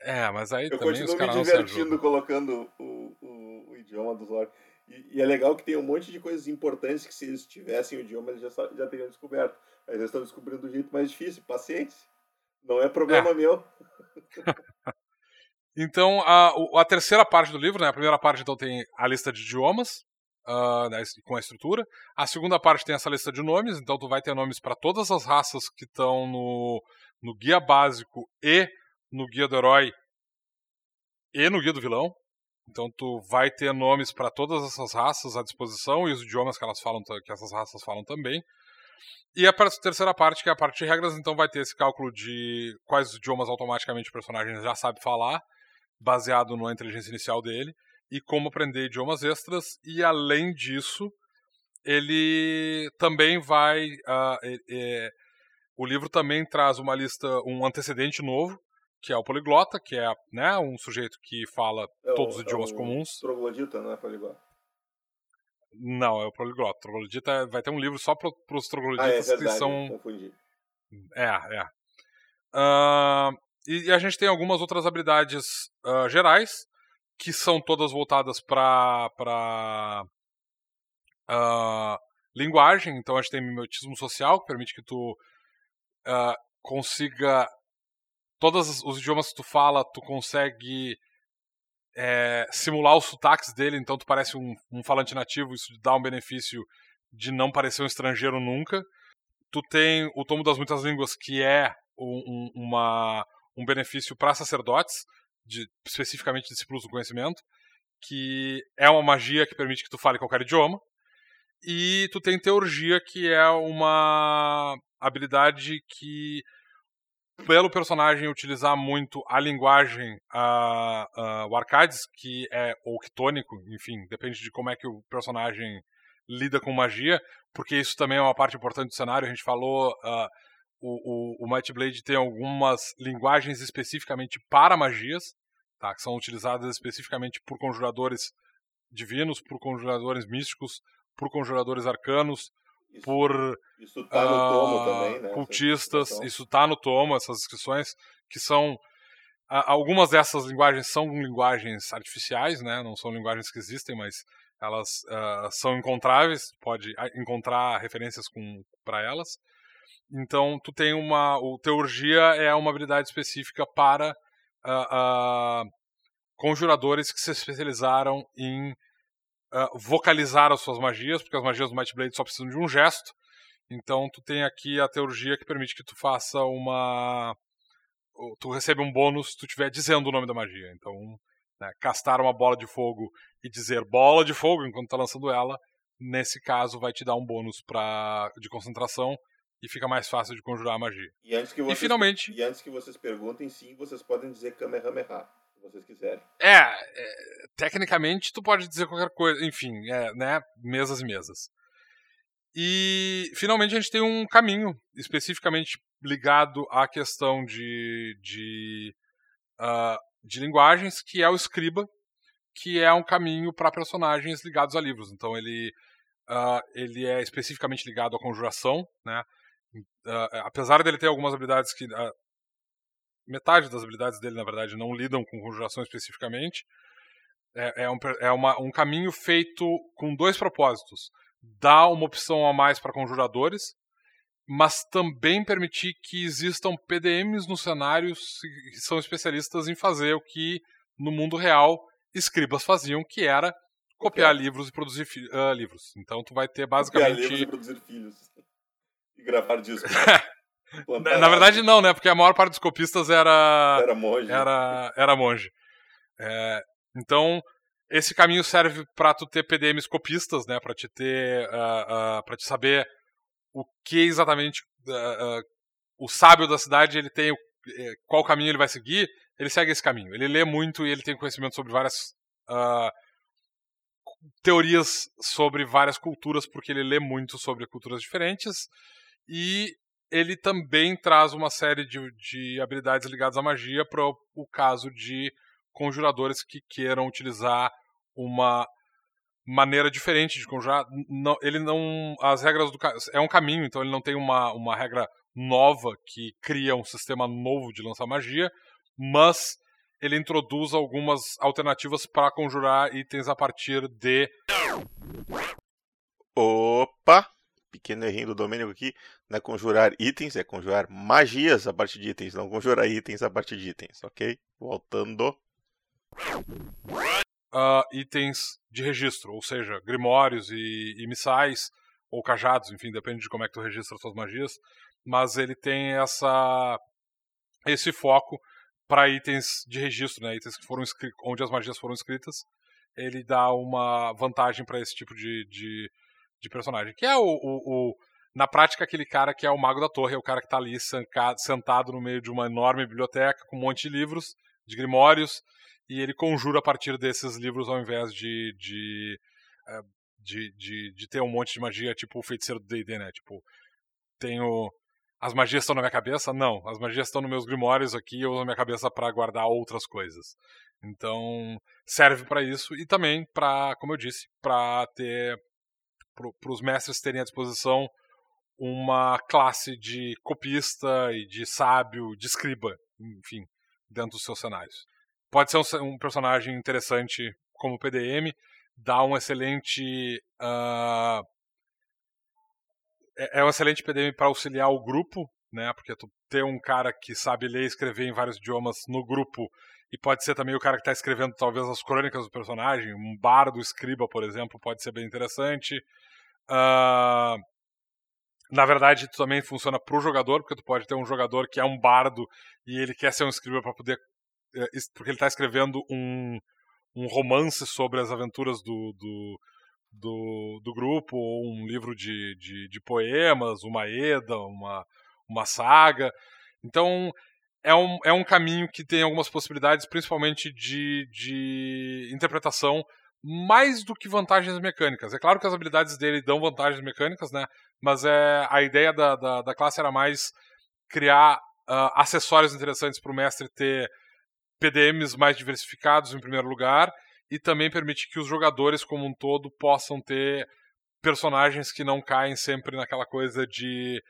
É, mas aí eu também caras me divertindo colocando o, o, o, idioma dos orcs. E, e, é legal que tem um monte de coisas importantes que se eles tivessem o idioma eles já, já teriam descoberto. Mas eles estão descobrindo do jeito mais difícil. Paciência. Não é problema é. meu. então, a, a terceira parte do livro, né? A primeira parte então tem a lista de idiomas, uh, com a estrutura. A segunda parte tem essa lista de nomes, então tu vai ter nomes para todas as raças que estão no, no guia básico e no guia do herói e no guia do vilão. Então tu vai ter nomes para todas essas raças à disposição e os idiomas que elas falam, que essas raças falam também. E a terceira parte, que é a parte de regras, então vai ter esse cálculo de quais idiomas automaticamente o personagem já sabe falar, baseado na inteligência inicial dele, e como aprender idiomas extras. E além disso, ele também vai. Uh, é, é, o livro também traz uma lista, um antecedente novo, que é o poliglota, que é né, um sujeito que fala é todos os idiomas é comuns. Troglodita, não é poliglota? Não, é o poliglota. Troglodita vai ter um livro só para os trogloditas ah, é que são. Confundi. É, é. Uh, e, e, a gente tem algumas outras habilidades uh, gerais, que são todas voltadas para uh, linguagem. Então a gente tem mimetismo social, que permite que tu uh, consiga todos os idiomas que tu fala, tu consegue é, simular os sotaques dele, então tu parece um, um, falante nativo, isso dá um benefício de não parecer um estrangeiro nunca. Tu tem o Tomo das Muitas Línguas, que é um, um, uma, um benefício para sacerdotes, de, especificamente discípulos do conhecimento, que é uma magia que permite que tu fale qualquer idioma. E tu tem Teurgia, que é uma habilidade que pelo personagem utilizar muito a linguagem, uh, uh, o Arcades, que é ou quitônico, enfim, depende de como é que o personagem lida com magia, porque isso também é uma parte importante do cenário. A gente falou, uh, o, o, o Might Blade tem algumas linguagens especificamente para magias, tá, que são utilizadas especificamente por conjuradores divinos, por conjuradores místicos, por conjuradores arcanos, isso, por isso tá no tomo uh, também, né? cultistas, isso está no tomo, essas descrições que são algumas dessas linguagens são linguagens artificiais, né? Não são linguagens que existem, mas elas uh, são encontráveis, pode encontrar referências para elas. Então, tu tem uma. O Teurgia é uma habilidade específica para uh, uh, conjuradores que se especializaram em uh, vocalizar as suas magias, porque as magias do Might Blade só precisam de um gesto. Então tu tem aqui a teurgia que permite que tu faça uma. Tu recebe um bônus se tu estiver dizendo o nome da magia. Então, né, castar uma bola de fogo e dizer bola de fogo enquanto tá lançando ela, nesse caso vai te dar um bônus pra, de concentração e fica mais fácil de conjurar a magia. E, antes que vocês, e finalmente. E antes que vocês perguntem, sim, vocês podem dizer Kamehameha vocês quiserem. É, é, tecnicamente tu pode dizer qualquer coisa, enfim, é, né, mesas e mesas. E finalmente a gente tem um caminho especificamente ligado à questão de, de, uh, de linguagens, que é o escriba, que é um caminho para personagens ligados a livros. Então ele, uh, ele é especificamente ligado à conjuração, né? Uh, apesar dele ter algumas habilidades que metade das habilidades dele, na verdade, não lidam com conjuração especificamente. É, é, um, é uma, um caminho feito com dois propósitos. Dá uma opção a mais para conjuradores mas também permitir que existam PDMs nos cenários que são especialistas em fazer o que no mundo real escribas faziam, que era copiar livros e produzir uh, livros. Então tu vai ter basicamente. Copiar livros e produzir filhos. E gravar discos. Na verdade, não, né? Porque a maior parte dos copistas era. Era monge. Era, era monge. É, então, esse caminho serve para tu ter PDMs copistas, né? Para te ter. Uh, uh, para te saber o que exatamente. Uh, o sábio da cidade ele tem. Eh, qual caminho ele vai seguir. Ele segue esse caminho. Ele lê muito e ele tem conhecimento sobre várias. teorias sobre várias culturas, porque ele lê muito sobre culturas diferentes. E ele também traz uma série de, de habilidades ligadas à magia para o caso de conjuradores que queiram utilizar uma maneira diferente de conjurar. Não, ele não. As regras do. É um caminho, então ele não tem uma, uma regra nova que cria um sistema novo de lançar magia, mas ele introduz algumas alternativas para conjurar itens a partir de. Opa! Pequeno errinho do Domênico aqui, não é conjurar itens, é conjurar magias a partir de itens, não conjurar itens a partir de itens, ok? Voltando. Uh, itens de registro, ou seja, grimórios e, e missais, ou cajados, enfim, depende de como é que tu registra suas magias, mas ele tem essa esse foco para itens de registro, né, itens que foram onde as magias foram escritas, ele dá uma vantagem para esse tipo de, de de personagem. Que é o, o, o, Na prática, aquele cara que é o mago da torre, é o cara que está ali sentado no meio de uma enorme biblioteca com um monte de livros, de grimórios, e ele conjura a partir desses livros ao invés de. de eh, de, de, de ter um monte de magia, tipo o feiticeiro do D&D, né? Tipo, tenho... As magias estão na minha cabeça? Não. As magias estão nos meus grimórios aqui, eu uso a minha cabeça para guardar outras coisas. Então, serve para isso e também para, como eu disse, para ter para os mestres terem à disposição uma classe de copista e de sábio, de escriba, enfim, dentro dos seus cenários. Pode ser um, um personagem interessante como PDM, dá um excelente. Uh, é, é um excelente PDM para auxiliar o grupo, né? Porque tu ter um cara que sabe ler e escrever em vários idiomas no grupo e pode ser também o cara que está escrevendo talvez as crônicas do personagem, um bardo escriba, por exemplo, pode ser bem interessante. Uh, na verdade, isso também funciona para o jogador, porque tu pode ter um jogador que é um bardo e ele quer ser um escriba para poder. Eh, porque ele está escrevendo um, um romance sobre as aventuras do, do, do, do grupo, ou um livro de, de, de, poemas, uma Eda, uma, uma saga. Então, é um, é um caminho que tem algumas possibilidades, principalmente de, de interpretação mais do que vantagens mecânicas. É claro que as habilidades dele dão vantagens mecânicas, né? Mas é, a ideia da, da, da classe era mais criar uh, acessórios interessantes para o mestre ter PDMs mais diversificados em primeiro lugar e também permite que os jogadores como um todo possam ter personagens que não caem sempre naquela coisa de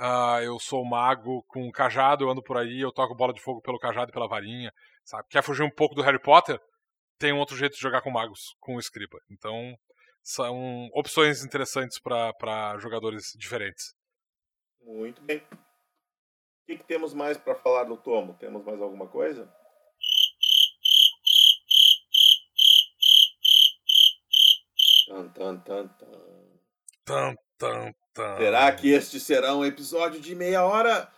uh, eu sou mago com cajado, eu ando por aí, eu toco bola de fogo pelo cajado e pela varinha, sabe? Quer fugir um pouco do Harry Potter? tem um outro jeito de jogar com magos, com o Scriba. Então, são opções interessantes para jogadores diferentes. Muito bem. O que, que temos mais para falar do tomo? Temos mais alguma coisa? Tan, tan, tan, tan. Tan, tan, tan. Será que este será um episódio de meia hora?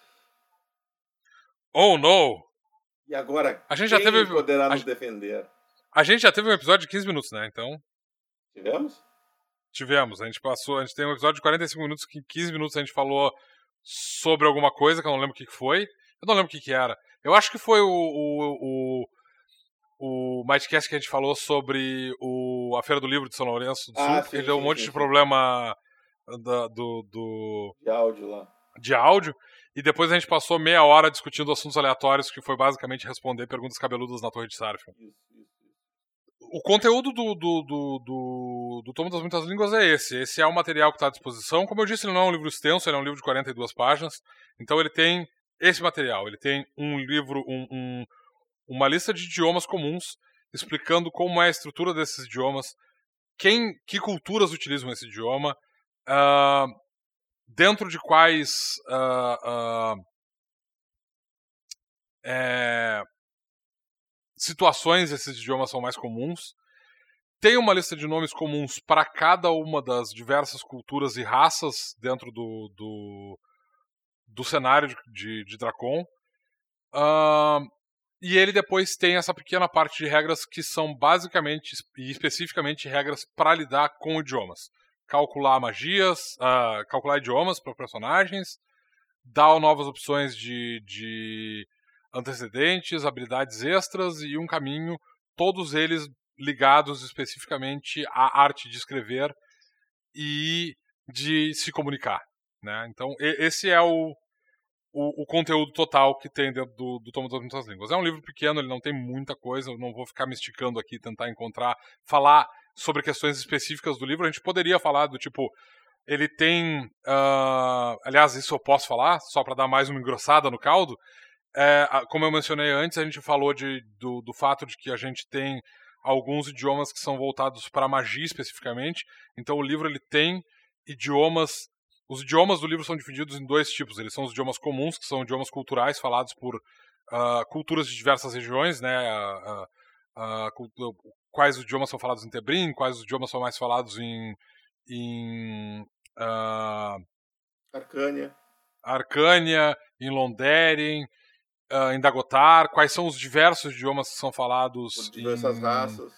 Oh, não! E agora, a gente já teve... poderá a... nos defender? A gente já teve um episódio de 15 minutos, né? Então. Tivemos? Tivemos. A gente passou. A gente tem um episódio de 45 minutos que em 15 minutos a gente falou sobre alguma coisa que eu não lembro o que foi. Eu não lembro o que, que era. Eu acho que foi o. o, o, o Mightcast que a gente falou sobre o, a Feira do Livro de São Lourenço do Sul, ah, sim, deu um monte sim, de problema da, do, do. De áudio lá. De áudio. E depois a gente passou meia hora discutindo assuntos aleatórios, que foi basicamente responder perguntas cabeludas na Torre de Sarfield. O conteúdo do, do, do, do, do Tomo das Muitas Línguas é esse. Esse é o material que está à disposição. Como eu disse, ele não é um livro extenso, ele é um livro de 42 páginas. Então ele tem esse material. Ele tem um livro, um, um, uma lista de idiomas comuns, explicando como é a estrutura desses idiomas, quem, que culturas utilizam esse idioma, uh, dentro de quais uh, uh, é, situações esses idiomas são mais comuns. Tem uma lista de nomes comuns para cada uma das diversas culturas e raças dentro do, do, do cenário de, de, de Dracon. Uh, e ele depois tem essa pequena parte de regras que são basicamente e especificamente regras para lidar com idiomas. Calcular magias, uh, calcular idiomas para personagens, dar novas opções de, de antecedentes, habilidades extras e um caminho, todos eles ligados especificamente à arte de escrever e de se comunicar. Né? Então, esse é o, o, o, conteúdo total que tem dentro do, do Tomo das Muitas Línguas. É um livro pequeno, ele não tem muita coisa, eu não vou ficar me esticando aqui, tentar encontrar, falar sobre questões específicas do livro. A gente poderia falar do tipo, ele tem. Uh, aliás, isso eu posso falar, só para dar mais uma engrossada no caldo. É, como eu mencionei antes, a gente falou de, do, do fato de que a gente tem alguns idiomas que são voltados para magia especificamente. Então o livro ele tem idiomas os idiomas do livro são divididos em dois tipos. Eles são os idiomas comuns, que são idiomas culturais falados por uh, culturas de diversas regiões, né? Uh, uh, quais idiomas são falados em Tebrim, quais idiomas são mais falados em, em Arcânia. Arcânia, em Londeren, em Dagotar, quais são os diversos idiomas que são falados por diversas em, raças.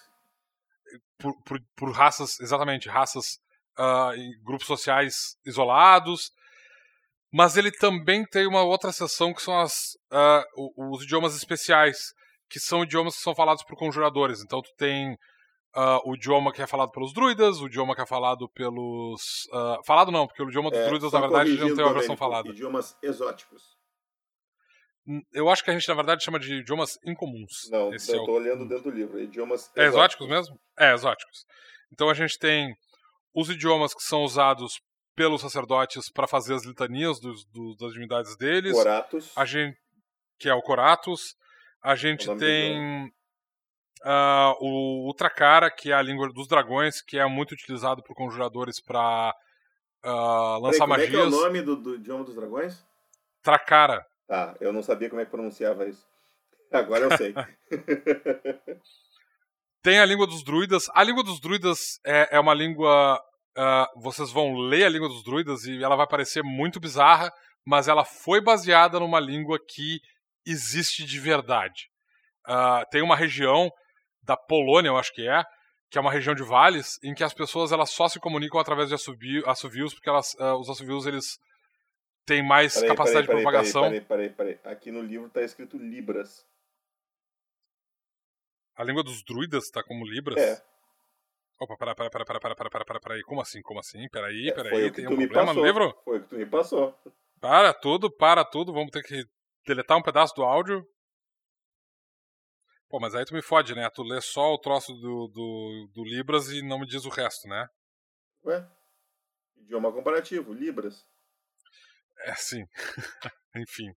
Por, por, por, raças, exatamente, raças uh, em grupos sociais isolados. Mas ele também tem uma outra seção que são as, uh, os idiomas especiais, que são idiomas que são falados por conjuradores. Então tu tem uh, o idioma que é falado pelos druidas, o idioma que é falado pelos. Uh, falado não, porque o idioma dos é, druidas, na verdade, não tem uma versão falada. Idiomas exóticos. Eu acho que a gente, na verdade, chama de idiomas incomuns. Não, Esse eu é tô o... olhando dentro do livro. Idiomas exóticos. É exóticos mesmo? É, exóticos. Então a gente tem os idiomas que são usados pelos sacerdotes para fazer as litanias dos, do, das divindades deles. Coratus. A gente, que é o Coratus. A gente tem uh, o Ultracara, que é a língua dos dragões, que é muito utilizado por conjuradores para uh, ah, lançar Peraí, magias. Como é, é o nome do, do idioma dos dragões? Tracara. Tá, eu não sabia como é que pronunciava isso. Agora eu sei. Tem a língua dos druidas. A língua dos druidas é, é uma língua. Uh, vocês vão ler a língua dos druidas e ela vai parecer muito bizarra, mas ela foi baseada numa língua que existe de verdade. Uh, tem uma região da Polônia, eu acho que é, que é uma região de vales, em que as pessoas elas só se comunicam através de assovios, porque elas, uh, os assovios eles têm mais peraí, capacidade peraí, peraí, de propagação. Peraí, peraí, peraí, Aqui no livro está escrito Libras. A língua dos druidas tá como Libras? É. Opa, pera, pera, pera, pera, pera, pera, pera, pera, pera, como assim, como assim? Peraí, peraí, é, tem um problema passou. no livro? Foi o que tu me passou. Para tudo, para tudo, vamos ter que deletar um pedaço do áudio. Pô, mas aí tu me fode, né? Tu lê só o troço do, do, do Libras e não me diz o resto, né? Ué? Idioma comparativo, Libras. É, sim. Enfim.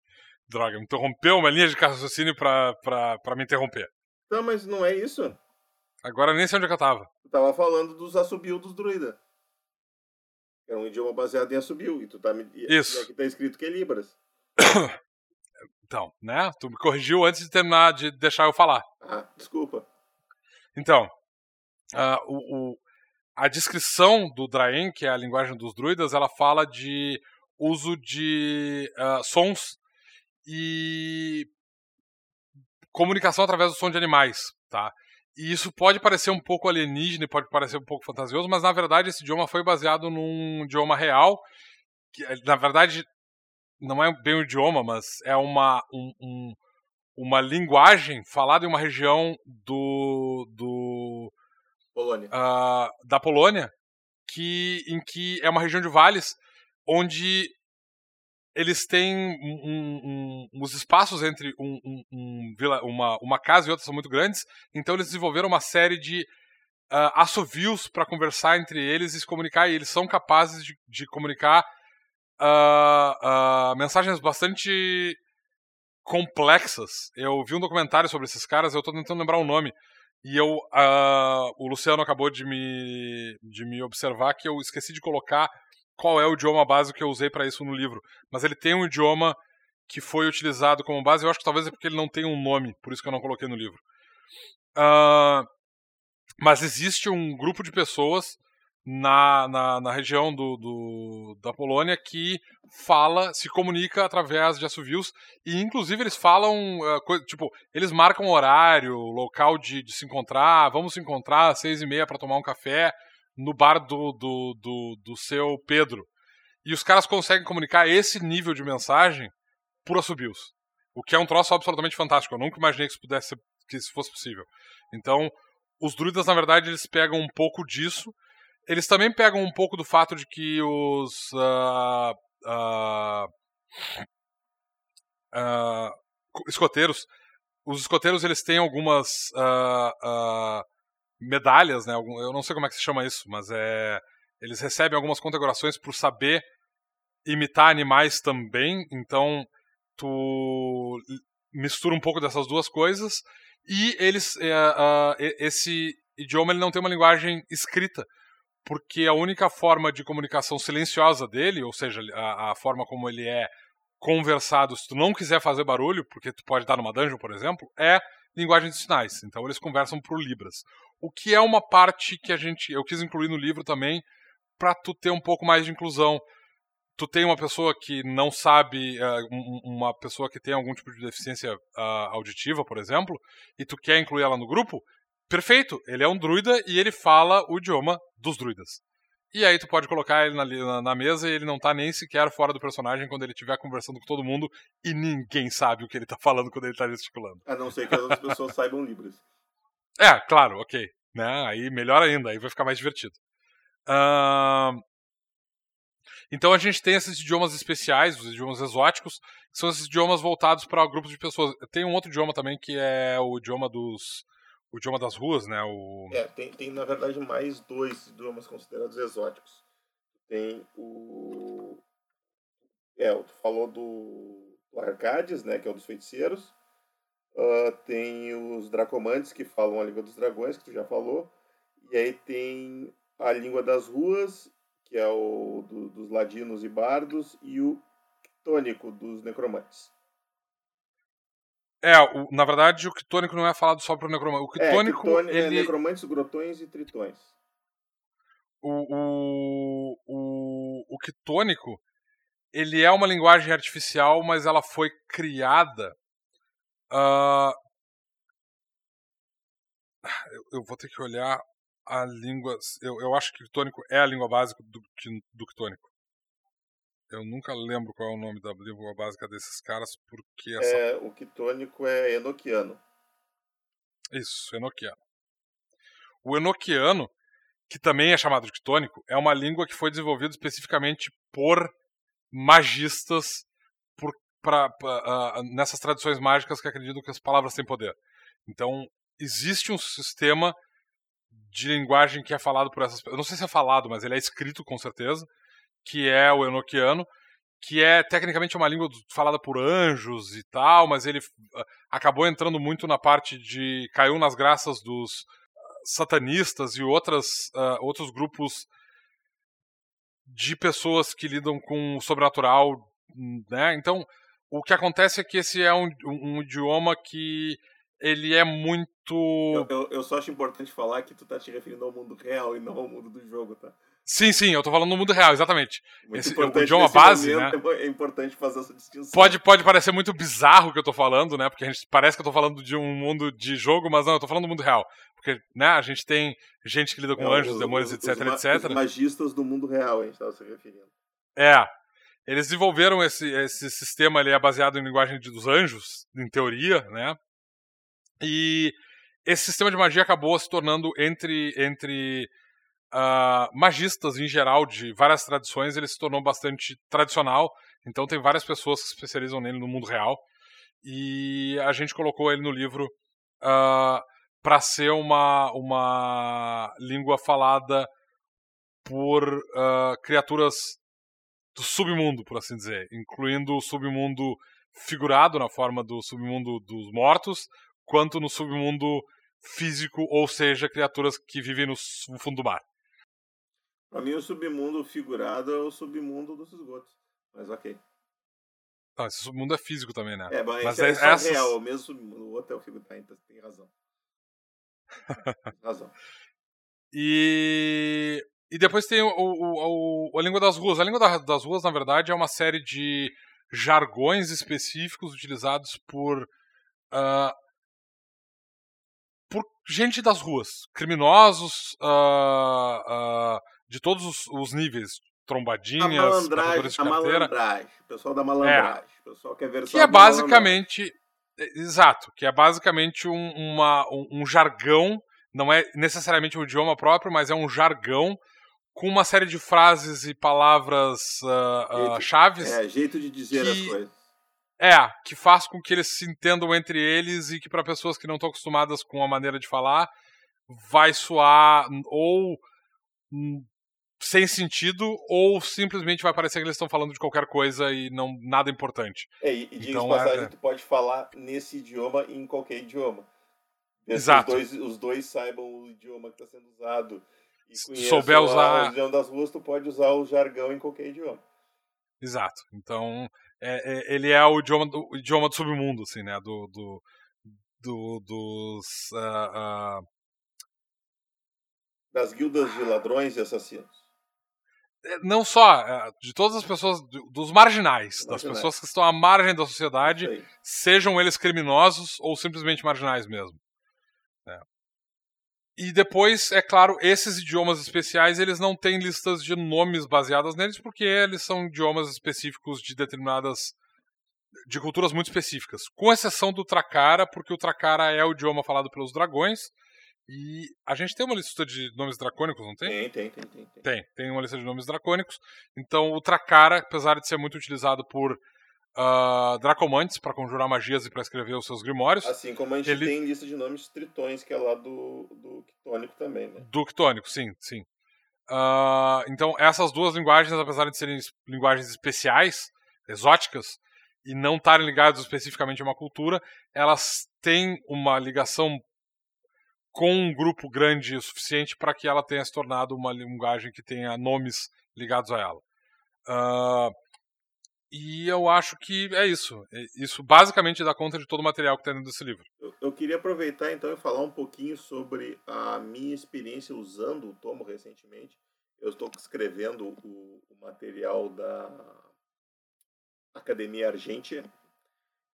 Droga, me interrompeu uma linha de raciocínio pra, pra, pra me interromper. Não, mas não é isso. Agora nem sei onde é que eu tava. Eu tava falando dos assobio dos druida. É um idioma baseado em assobio. E tu tá me. Isso. E aqui tá escrito que é Libras. Então, né? Tu me corrigiu antes de terminar de deixar eu falar. Ah, desculpa. Então, uh, o, o, a descrição do Draen, que é a linguagem dos druidas, ela fala de uso de uh, sons e comunicação através do som de animais, tá? E isso pode parecer um pouco alienígena, pode parecer um pouco fantasioso, mas na verdade esse idioma foi baseado num idioma real, que na verdade não é bem um idioma, mas é uma, um, um, uma linguagem falada em uma região do, do Polônia. Uh, da Polônia, que, em que é uma região de vales onde eles têm um, um, os espaços entre uma, uma casa e outra são muito grandes, então eles desenvolveram uma série de uh, assovios para conversar entre eles e se comunicar, e eles são capazes de, de comunicar uh, uh, mensagens bastante complexas. Eu vi um documentário sobre esses caras, eu estou tentando lembrar o nome, e eu, o Luciano acabou de me, de me observar que eu esqueci de colocar qual é o idioma básico que eu usei para isso no livro, mas ele tem um idioma que foi utilizado como base. Eu acho que talvez é porque ele não tem um nome, por isso que eu não coloquei no livro. Uh, mas existe um grupo de pessoas na, na, na região do, do, da Polônia que fala, se comunica através de assovios e inclusive eles falam, uh, tipo, eles marcam horário, local de, de se encontrar, vamos se encontrar às seis e meia para tomar um café no bar do, do, do, do seu Pedro. E os caras conseguem comunicar esse nível de mensagem por assobios. O que é um troço absolutamente fantástico. Eu nunca imaginei que isso pudesse que isso fosse possível. Então, os druidas, na verdade, eles pegam um pouco disso. Eles também pegam um pouco do fato de que os. Uh, uh, uh, escoteiros. Os escoteiros eles têm algumas medalhas, né? Eu não sei como é que se chama isso, mas é. Eles recebem algumas condecorações por saber imitar animais também. Então, tu mistura um pouco dessas duas coisas e eles uh, uh, esse idioma ele não tem uma linguagem escrita porque a única forma de comunicação silenciosa dele, ou seja, a, a, forma como ele é conversado, se tu não quiser fazer barulho, porque tu pode estar numa dungeon, por exemplo, é linguagem de sinais. Então eles conversam por libras. O que é uma parte que a gente eu quis incluir no livro também para tu ter um pouco mais de inclusão tu tem uma pessoa que não sabe, uh, uma pessoa que tem algum tipo de deficiência uh, auditiva, por exemplo, e tu quer incluir ela no grupo, perfeito, ele é um druida e ele fala o idioma dos druidas. E aí tu pode colocar ele na, na, na mesa e ele não tá nem sequer fora do personagem quando ele estiver conversando com todo mundo e ninguém sabe o que ele tá falando quando ele tá gesticulando. A não ser que as outras pessoas saibam Libras. É, claro, ok. Né? Aí melhor ainda, aí vai ficar mais divertido. Uh, então a gente tem esses idiomas especiais, os idiomas exóticos, que são esses idiomas voltados para grupos de pessoas. Tem um outro idioma também que é o idioma dos o idioma das ruas, né? O... É, tem, tem na verdade mais dois idiomas considerados exóticos. Tem o é, tu falou do, do Arcades, né, que é o dos feiticeiros. Uh, tem os Dracomantes, que falam a língua dos dragões, que tu já falou. E aí tem a língua das ruas que é o do, dos ladinos e bardos, e o tônico dos necromantes. É, o, na verdade, o quitônico não é falado só pro necromante. O quitônico. É, é ele... é necromantes, grotões e tritões. O, o, o, o quitônico, ele é uma linguagem artificial, mas ela foi criada. Uh... Eu, vou ter que olhar a língua. Eu, eu acho que o tônico é a língua básica do, do tônico. Eu nunca lembro qual é o nome da língua básica desses caras, porque essa... É, o quitônico é enoquiano. Isso, enoquiano. O enoquiano, que também é chamado de quitônico, é uma língua que foi desenvolvida especificamente por magistas pra, pra uh, nessas tradições mágicas que acreditam que as palavras têm poder. Então, existe um sistema de linguagem que é falado por essas Eu não sei se é falado, mas ele é escrito com certeza, que é o enoquiano, que é tecnicamente uma língua falada por anjos e tal, mas ele uh, acabou entrando muito na parte de. caiu nas graças dos satanistas e outras, uh, outros grupos de pessoas que lidam com o sobrenatural, né? Então, o que acontece é que esse é um, um, um idioma que ele é muito. Eu, eu, eu, só acho importante falar que tu tá te referindo ao mundo real e não ao mundo do jogo, tá? Sim, sim, eu tô falando do mundo real, exatamente. Esse, o idioma base, né? É importante fazer essa distinção. Pode, pode parecer muito bizarro o que eu tô falando, né? Porque a gente parece que eu tô falando de um mundo de jogo, mas não, eu tô falando do mundo real. Porque, né, a gente tem gente que lida com é, anjos, os, demônios, os, etc, os, etc. Os magistas do mundo real, a gente tava se referindo. É. Eles desenvolveram esse, esse sistema, ele é baseado em linguagem dos anjos, em teoria, né? E esse sistema de magia acabou se tornando entre entre uh, magistas em geral de várias tradições, ele se tornou bastante tradicional. Então tem várias pessoas que se especializam nele no mundo real. E a gente colocou ele no livro uh, ah, para ser uma, uma língua falada por uh, criaturas do submundo, por assim dizer, incluindo o submundo figurado na forma do submundo dos mortos, quanto no submundo físico, ou seja, criaturas que vivem no fundo do mar. Pra mim, o submundo figurado é o submundo dos esgotos. Mas ok. Não, esse submundo é físico também, né? É, mas, Mas é, é- só essas- real, o mesmo submundo. O outro é o figurado. Tá, então tem razão. Tem razão. E, e depois tem o, o- o- a língua das ruas. A língua da- das ruas, na verdade, é uma série de jargões específicos utilizados por ah, por gente das ruas, criminosos ah, ah, de todos os, os níveis, A trombadinhas, malandragem, batedores de a carteira, malandragem. O pessoal da malandragem. O pessoal que é versão que é da malandragem. basicamente é, exato, que é basicamente um, uma, um, um jargão, não é necessariamente um idioma próprio, mas é um jargão com uma série de frases e palavras ah, Jeito- chaves. É, jeito de dizer as que- coisas. É, que faz com que eles se entendam entre eles e que para pessoas que não estão acostumadas com a maneira de falar, vai soar ou sem sentido ou simplesmente vai parecer que eles estão falando de qualquer coisa e não nada importante. É, e, e Então, passagem, é- tu pode falar nesse idioma e em qualquer idioma. Exato. Os, dois, os dois saibam o idioma que está sendo usado. Se souber a- usar- o idioma das ruas, tu pode usar o jargão em qualquer idioma. Exato. Então, é- é- ele é o idioma do, o idioma do submundo, assim, né? Do, do, do- dos ah, ah, Das guildas de ladrões e assassinos. é, não só é, de todas as pessoas, do- dos marginais, das Marginais. pessoas que estão à margem da sociedade, sejam eles criminosos ou simplesmente marginais mesmo. E depois, é claro, esses idiomas especiais eles não têm listas de nomes baseadas neles porque eles são idiomas específicos de determinadas de culturas muito específicas, com exceção do Tracara, porque o Tracara é o idioma falado pelos dragões e a gente tem uma lista de nomes dracônicos, não tem? Tem, tem, tem, tem. tem. Tem, tem uma lista de nomes dracônicos. Então o Tracara, apesar de ser muito utilizado por ah, dracomantes para conjurar magias e para escrever os seus grimórios, Assim como a gente Ele- tem lista de nomes tritões, que é lá do, do Quitônico também, né? Ductônico, sim, sim. Ah, então, essas duas linguagens, apesar de serem linguagens especiais, exóticas, e não estarem ligadas especificamente a uma cultura, elas têm uma ligação com um grupo grande o suficiente para que ela tenha se tornado uma linguagem que tenha nomes ligados a ela. Ah, e eu acho que é isso. É- Isso basicamente dá conta de todo o material que tem dentro desse livro. Eu, eu queria aproveitar então e falar um pouquinho sobre a minha experiência usando o tomo recentemente. Eu estou escrevendo o, o material da Academia Argentia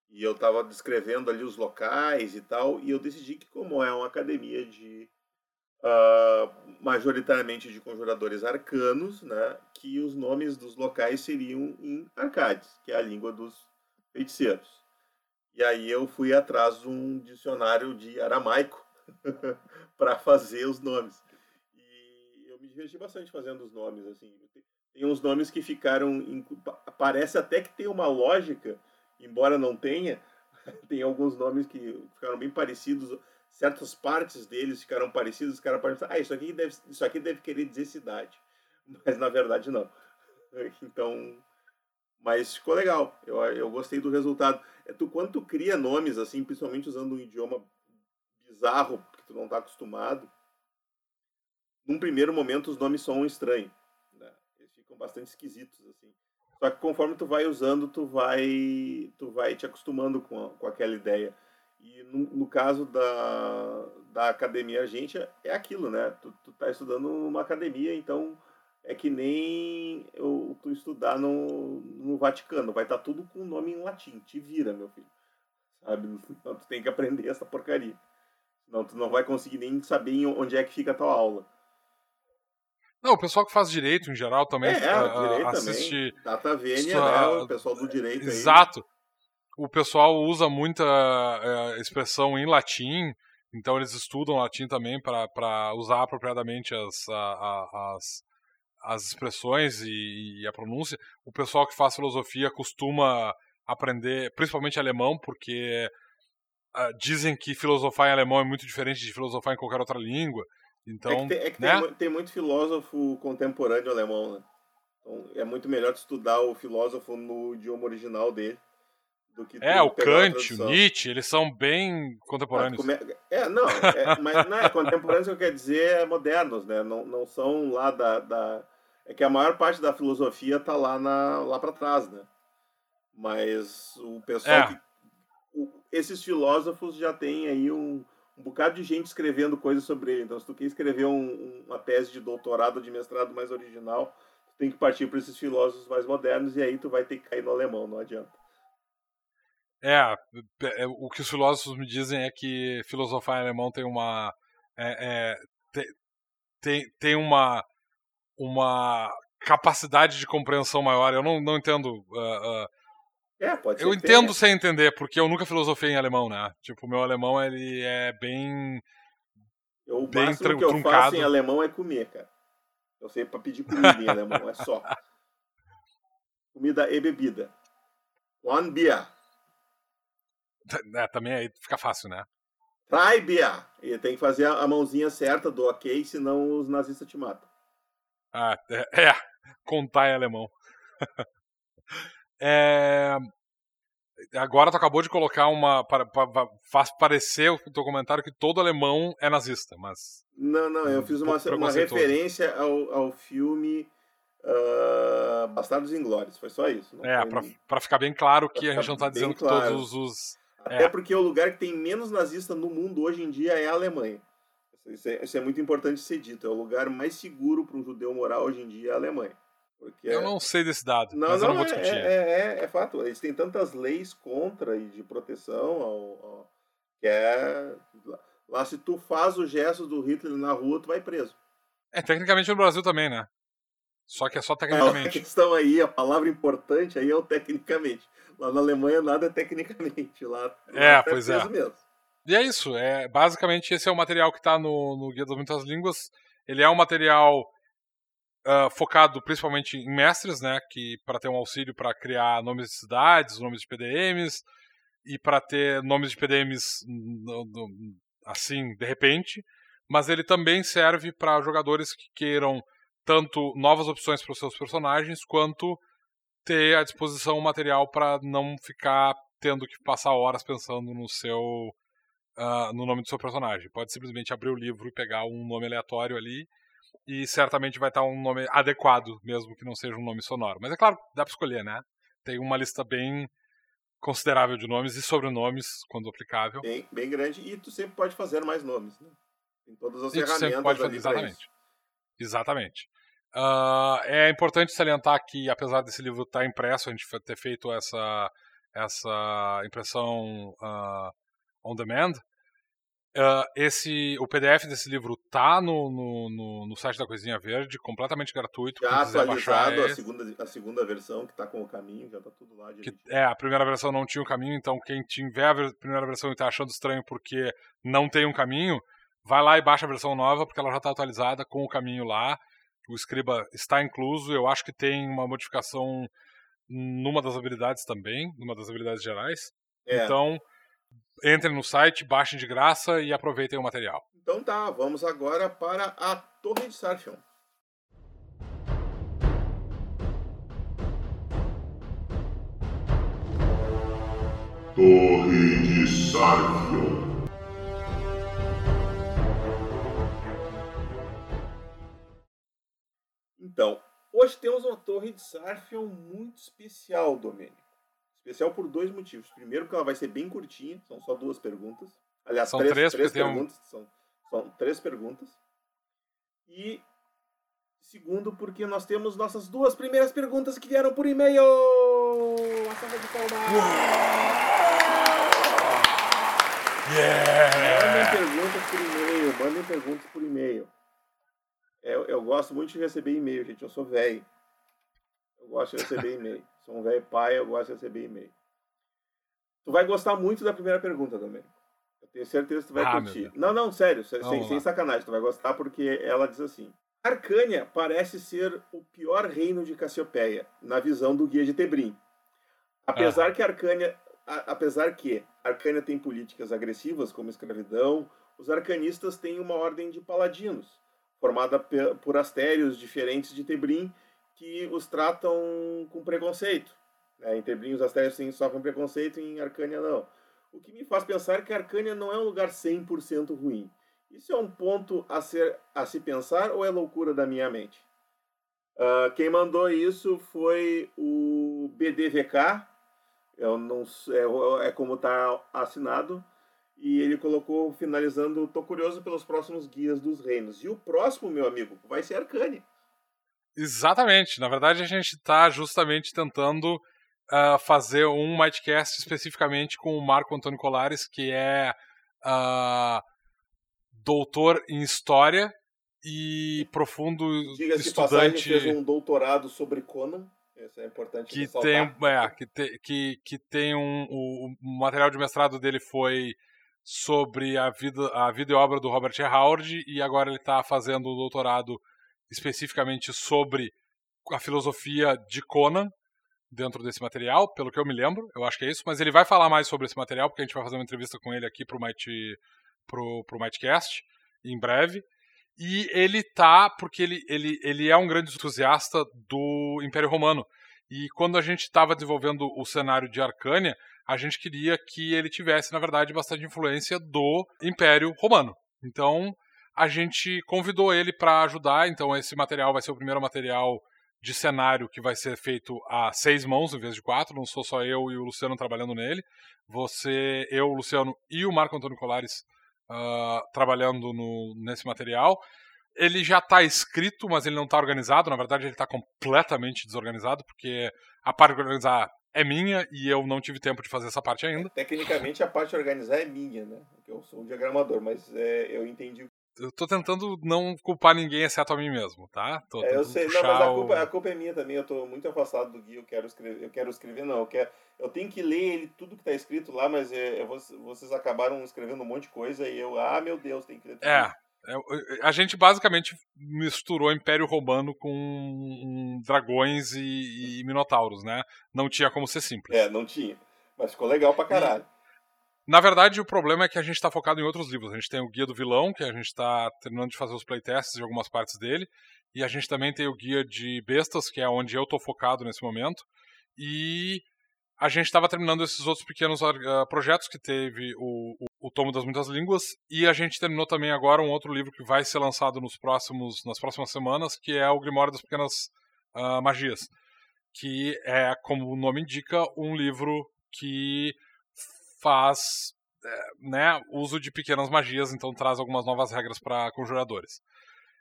e eu estava descrevendo ali os locais e tal, e eu decidi que como é uma academia de ah, majoritariamente de conjuradores arcanos, né, que os nomes dos locais seriam em Arcades, que é a língua dos feiticeiros. E aí eu fui atrás de um dicionário de aramaico para fazer os nomes. E eu me diverti bastante fazendo os nomes assim. Tem uns nomes que ficaram parece até que tem uma lógica, embora não tenha. Tem alguns nomes que ficaram bem parecidos, certas partes deles ficaram parecidos, os caras pensam, ah, isso aqui deve isso aqui deve querer dizer cidade. Mas na verdade não. Então, mas ficou legal. Eu, eu gostei do resultado. É tu quando tu cria nomes assim, principalmente usando um idioma bizarro que tu não está acostumado, num primeiro momento os nomes são estranhos, né? Eles ficam bastante esquisitos assim. Só que conforme tu vai usando, tu vai tu vai te acostumando com, a- com aquela ideia. E no, no caso da, da academia gente é aquilo, né? Tu, tu tá estudando numa academia, então é que nem eu, tu estudar no, no Vaticano. Vai estar tudo com nome em latim. Te vira, meu filho. Sabe? Então, tu tem que aprender essa porcaria. Senão tu não vai conseguir nem saber onde é que fica a tua aula. Não, o pessoal que faz direito em geral também é, direito assiste. também. Data Vênia, né? O pessoal do direito aí. Exato. O pessoal usa muita eh, expressão em latim, então eles estudam latim também para usar apropriadamente as, a- a- as, as expressões e, e a pronúncia. O pessoal que faz filosofia costuma aprender, principalmente alemão, porque ah, dizem que filosofar em alemão é muito diferente de filosofar em qualquer outra língua. Então, é que, tem, é que né? tem, tem muito filósofo contemporâneo alemão, né? Então é muito melhor tu estudar o filósofo no idioma original dele do que É, o Kant, o. Nietzsche, eles são bem contemporâneos. É, não, é, mas não é contemporâneos que eu quero dizer é modernos, né? Não, não são lá da, da. É que a maior parte da filosofia tá lá, na, lá para trás, né? Mas o pessoal. É. que- o- esses filósofos já têm aí um, um bocado de gente escrevendo coisas sobre ele. Então, se tu quer escrever um- um- uma tese de doutorado ou de mestrado mais original, tu tem que partir para esses filósofos mais modernos e aí tu vai ter que cair no alemão, não adianta. É, é, o que os filósofos me dizem é que filosofar em alemão tem uma. é, é, te- tem, tem uma. uma capacidade de compreensão maior. Eu não, não entendo. ah, ah, É, pode ser. eu entendo tenha. sem entender, porque eu nunca filosofei em alemão, né? Tipo, o meu alemão ele é bem. Eu, o bem máximo que eu truncado. faço em alemão é comer, cara. Eu sei pra pedir comida em alemão, é só. Comida e bebida. One beer. É, também aí fica fácil, né? Try beer. E tem que fazer a mãozinha certa do ok, senão os nazistas te matam. Ah, é, é, contar em alemão. É, agora tu acabou de colocar uma. para- pa- pa- faz parecer o teu comentário que todo alemão é nazista, mas. Não, não, eu fiz uma, uma referência ao, ao filme ah, Bastardos Inglórios. Foi só isso. É, foi- pra, pra ficar bem claro que Pra a gente não tá dizendo que claro. todos os. Até É. porque o lugar que tem menos nazista no mundo hoje em dia é a Alemanha. Isso é, isso é muito importante ser dito. É o lugar mais seguro para um judeu morar hoje em dia é a Alemanha. Porque Eu não sei desse dado, não, mas eu não, não vou é, discutir. é, é, é fato. Eles têm tantas leis contra e de proteção ao, ao- que é lá- se tu faz o gesto do Hitler na rua, tu vai preso. É, tecnicamente no Brasil também, né? Só que é só A tecnicamente. questão aí, a palavra importante aí é o tecnicamente. Lá na Alemanha nada é tecnicamente. Lá, É, lá pois é. mesmo. E é isso. É, basicamente, esse é o material que está no, no Guia das Muitas Línguas. Ele é um material ah, focado principalmente em mestres, né? Que para ter um auxílio para criar nomes de cidades, nomes de PDMs e para ter nomes de PDMs no- no- assim de repente. Mas ele também serve para jogadores que queiram tanto novas opções para os seus personagens quanto ter à disposição um material para não ficar tendo que passar horas pensando no seu ah, no nome do seu personagem. Pode simplesmente abrir o livro e pegar um nome aleatório ali e certamente vai estar um nome adequado, mesmo que não seja um nome sonoro. Mas é claro, dá para escolher, né? Tem uma lista bem considerável de nomes e sobrenomes, quando aplicável. Bem, bem grande. E tu sempre pode fazer mais nomes. Né? Tem todas as E tu ferramentas sempre pode fazer, exatamente. Exatamente. Ah, é importante salientar que, apesar desse livro estar impresso, a gente ter feito essa, essa impressão ah, on demand, ah, esse, o PDF desse livro tá no, no, no, no site da Coisinha Verde, completamente gratuito. Já atualizado a é- segunda, a segunda versão, que tá com o caminho, já tá tudo lá que, é, a primeira versão não tinha um caminho, então quem tiver a primeira versão e tá achando estranho porque não tem um caminho, vai lá e baixa a versão nova, porque ela já está atualizada com o caminho lá. O Scriba está incluso, eu acho que tem uma modificação numa das habilidades também, numa das habilidades gerais. É. Então, entrem no site, baixem de graça e aproveitem o material. Então tá, vamos agora para a Torre de Sarfion. Torre de Sarfion. Então, hoje temos uma Torre de Sarfion muito especial, Domênico. Especial por dois motivos. Primeiro, porque ela vai ser bem curtinha, são só duas perguntas. Aliás, São três, três, três tem um- perguntas. São, são três perguntas. E segundo, porque nós temos nossas duas primeiras perguntas que vieram por e-mail. Uma salva de palmas. Mandem perguntas por e-mail, mandem perguntas por e-mail. Eu, eu gosto muito de receber e-mail, gente. Eu sou velho. Eu gosto de receber e-mail. Sou um velho pai, eu gosto de receber e-mail. Tu vai gostar muito da primeira pergunta também. Eu tenho certeza que tu vai Ah, curtir. Não, não, sério, sem, sem sacanagem. Tu vai gostar porque ela diz assim: Arcânia parece ser o pior reino de Cassiopeia, na visão do guia de Tebrim. Apesar que Arcânia, a- apesar que Arcânia tem políticas agressivas como escravidão, os arcanistas têm uma ordem de paladinos, formada por astérios diferentes de Tebrim que os tratam com preconceito. Né? Em Terbrinho os Astérios sim, sofrem preconceito, em Arcânia não. O que me faz pensar que Arcânia não é um lugar 100% ruim. Isso é um ponto a, ser, a se pensar ou é loucura da minha mente? Uh, quem mandou isso foi o BDVK, eu não, é, é como está assinado, e ele colocou finalizando, tô curioso pelos próximos guias dos reinos. E o próximo, meu amigo, vai ser Arcane. Exatamente. Na verdade, a gente está justamente tentando uh, fazer um Mightcast especificamente com o Marco Antônio Colares, que é uh, doutor em História e profundo Diga-se estudante. fez um doutorado sobre Conan. Isso é importante que tem, é, que, te, que, que tem um o, o, material de mestrado dele foi sobre a vida a vida e obra do Robert. Howard e agora ele está fazendo o doutorado especificamente sobre a filosofia de Conan dentro desse material, pelo que eu me lembro, eu acho que é isso, mas ele vai falar mais sobre esse material porque a gente vai fazer uma entrevista com ele aqui pro Might pro, pro Mightcast em breve. E ele tá, porque ele, ele, ele é um grande entusiasta do Império Romano. E quando a gente estava desenvolvendo o cenário de Arcânia, a gente queria que ele tivesse, na verdade, bastante influência do Império Romano. Então, a gente convidou ele para ajudar. Então, esse material vai ser o primeiro material de cenário que vai ser feito a seis mãos em vez de quatro. Não sou só eu e o Luciano trabalhando nele. Você, eu, o Luciano e o Marco Antônio Colares uh, trabalhando no, nesse material. Ele já está escrito, mas ele não está organizado. Na verdade, ele está completamente desorganizado, porque a parte de organizar é minha e eu não tive tempo de fazer essa parte ainda. Tecnicamente, a parte de organizar é minha, né? Porque eu sou um diagramador, mas é, eu entendi eu tô tentando não culpar ninguém exceto a mim mesmo, tá? Tô é, eu sei, não, mas a culpa, a culpa, é minha também, eu tô muito afastado do guia, eu quero escrever, eu quero escrever não, eu, quero, eu tenho que ler ele, tudo que tá escrito lá, mas é, é vocês acabaram escrevendo um monte de coisa e eu, ah, meu Deus, tem que ler tudo. É, é a gente basicamente misturou Império Romano com dragões e, e minotauros, né? Não tinha como ser simples. É, não tinha, mas ficou legal pra caralho. E... Na verdade, o problema é que a gente está focado em outros livros. A gente tem o Guia do Vilão, que a gente está terminando de fazer os playtests de algumas partes dele. E a gente também tem o Guia de Bestas, que é onde eu estou focado nesse momento. E a gente estava terminando esses outros pequenos uh, projetos que teve o, o, o, Tomo das Muitas Línguas. E a gente terminou também agora um outro livro que vai ser lançado nos próximos, nas próximas semanas, que é o Grimório das Pequenas uh, Magias. Que é, como o nome indica, um livro que faz é, né, uso de pequenas magias, então traz algumas novas regras para conjuradores.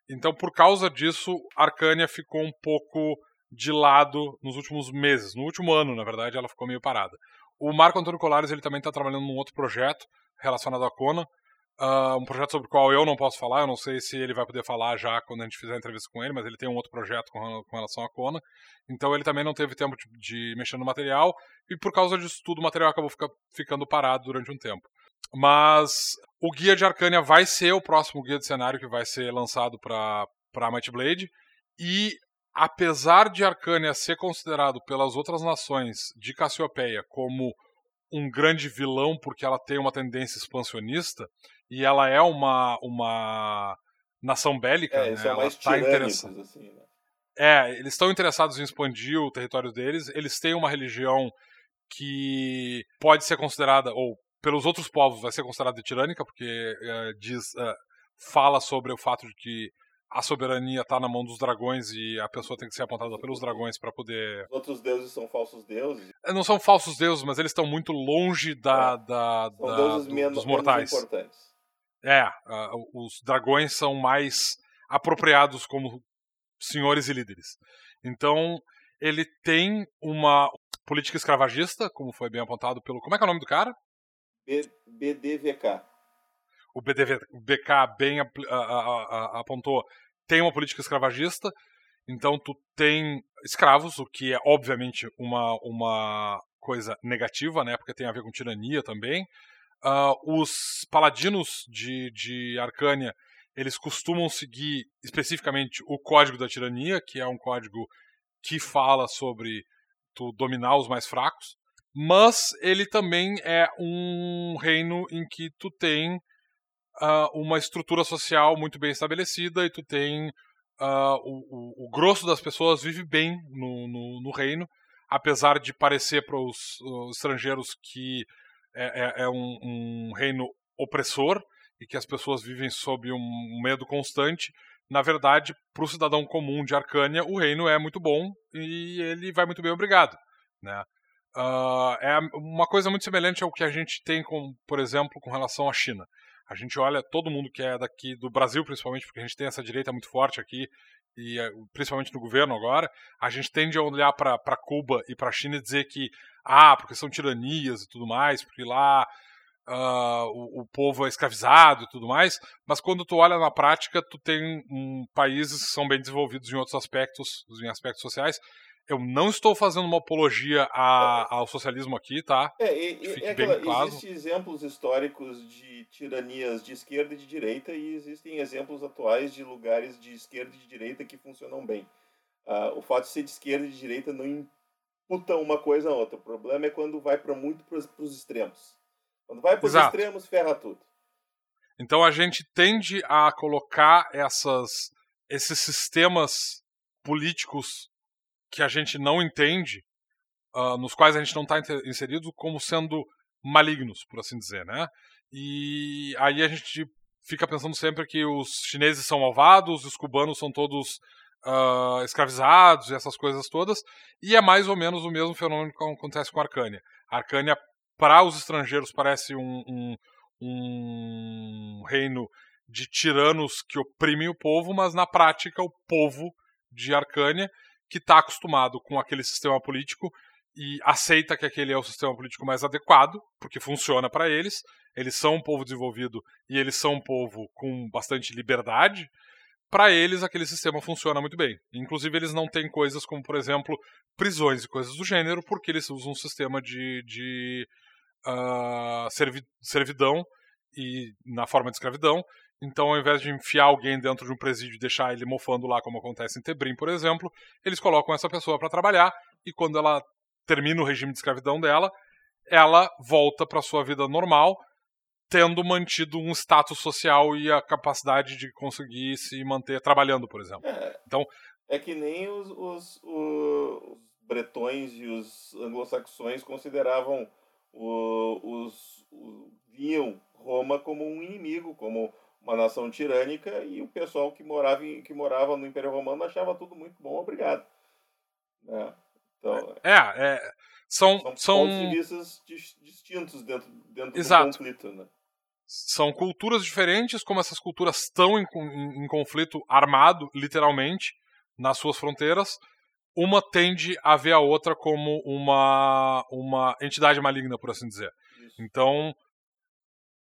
Então, por causa disso, Arcânia ficou um pouco de lado nos últimos meses. No último ano, na verdade, ela ficou meio parada. O Marco Antônio Colares ele também está trabalhando num outro projeto relacionado à Conan, Uh, um projeto sobre o qual eu não posso falar, eu não sei se ele vai poder falar já quando a gente fizer a entrevista com ele, mas ele tem um outro projeto com, com relação à Kona. Então ele também não teve tempo de, de, mexer no material, e por causa disso tudo o material acabou fica, ficando parado durante um tempo. Mas o guia de Arcânia vai ser o próximo guia de cenário que vai ser lançado para Might Blade, e apesar de Arcânia ser considerado pelas outras nações de Cassiopeia como um grande vilão porque ela tem uma tendência expansionista, e ela é uma, uma nação bélica, é, né? ela está interessada. Assim, né? É, eles estão interessados em expandir o território deles. Eles têm uma religião que pode ser considerada, ou pelos outros povos vai ser considerada tirânica, porque é, diz, é, fala sobre o fato de que a soberania está na mão dos dragões e a pessoa tem que ser apontada pelos dragões para poder. Os outros deuses são falsos deuses? É, não são falsos deuses, mas eles estão muito longe da, é. da, são da deuses do, menos, dos mortais. Menos importantes. É, uh, os dragões são mais apropriados como senhores e líderes. Então, ele tem uma política escravagista, como foi bem apontado pelo. Como é que é o nome do cara? B BDVK. O BDVK bem apontou. Tem uma política escravagista, então tu tem escravos, o que é obviamente uma, uma coisa negativa, né? Porque tem a ver com tirania também. Uh, os paladinos de, de Arcânia eles costumam seguir especificamente o Código da Tirania, que é um código que fala sobre tu dominar os mais fracos, mas ele também é um reino em que tu tem uh, uma estrutura social muito bem estabelecida e tu tem uh, o, o, o, grosso das pessoas vive bem no, no, no reino, apesar de parecer para os estrangeiros que é, é, é um, um, reino opressor e que as pessoas vivem sob um medo constante, na verdade, para o cidadão comum de Arcânia, o reino é muito bom e ele vai muito bem, obrigado. Né? Uh, é uma coisa muito semelhante ao que a gente tem, com, por exemplo, com relação à China. A gente olha todo mundo que é daqui do Brasil, principalmente, porque a gente tem essa direita muito forte aqui, e eh, principalmente no governo agora, a gente tende a olhar para Cuba e para a China e dizer que, ah, porque são tiranias e tudo mais, porque lá uh, o, o, povo é escravizado e tudo mais, mas quando tu olha na prática, tu tem um, países que são bem desenvolvidos em outros aspectos, em aspectos sociais, eu não estou fazendo uma apologia a, ao socialismo aqui, tá? É, e, e, é aquela, claro. Existem exemplos históricos de tiranias de esquerda e de direita e existem exemplos atuais de lugares de esquerda e de direita que funcionam bem. Uh, o fato de ser de esquerda e de direita não imputa uma coisa a outra. O problema é quando vai para muito para os extremos. Quando vai para os extremos, ferra tudo. Então a gente tende a colocar essas, esses sistemas políticos que a gente não entende, uh, nos quais a gente não está inserido, como sendo malignos, por assim dizer, né? E aí a gente fica pensando sempre que os chineses são malvados, os cubanos são todos uh, escravizados e essas coisas todas, e é mais ou menos o mesmo fenômeno que acontece com a Arcânia. A Arcânia, para os estrangeiros, parece um, um, um reino de tiranos que oprimem o povo, mas na prática o povo de Arcânia que está acostumado com aquele sistema político e aceita que aquele é o sistema político mais adequado, porque funciona para eles. Eles são um povo desenvolvido e eles são um povo com bastante liberdade. Para eles, aquele sistema funciona muito bem. Inclusive, eles não têm coisas como, por exemplo, prisões e coisas do gênero, porque eles usam um sistema de, de uh, servidão e na forma de escravidão então, ao invés de enfiar alguém dentro de um presídio e deixar ele mofando lá, como acontece em Tebrim, por exemplo, eles colocam essa pessoa para trabalhar e quando ela termina o regime de escravidão dela, ela volta para sua vida normal, tendo mantido um status social e a capacidade de conseguir se manter trabalhando, por exemplo. É, então, é que nem os, os, os bretões e os anglo-saxões consideravam o, os, os viam Roma como um inimigo, como uma nação tirânica e o pessoal que morava, em, que morava no Império Romano achava tudo muito bom, obrigado. Né? Então, é, é, são, são, são pontos de vista distintos dentro, dentro Exato. do conflito. Né? São culturas diferentes, como essas culturas estão em, em, em conflito armado, literalmente, nas suas fronteiras, uma tende a ver a outra como uma, uma entidade maligna, por assim dizer. Isso. Então,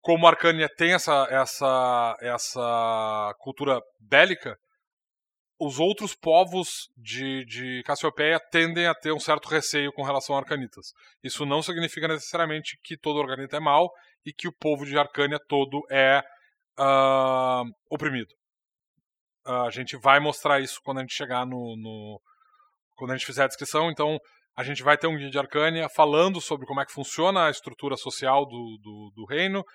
como Arcânia tem essa, essa, essa cultura bélica, os outros povos de, de Cassiopeia tendem a ter um certo receio com relação a Arcanitas. Isso não significa necessariamente que todo Arcanita é mau e que o povo de Arcânia todo é uh, oprimido. Uh, a gente vai mostrar isso quando a gente chegar no, no, quando a gente fizer a descrição. Então, a gente vai ter um guia de Arcânia falando sobre como é que funciona a estrutura social do, do, do reino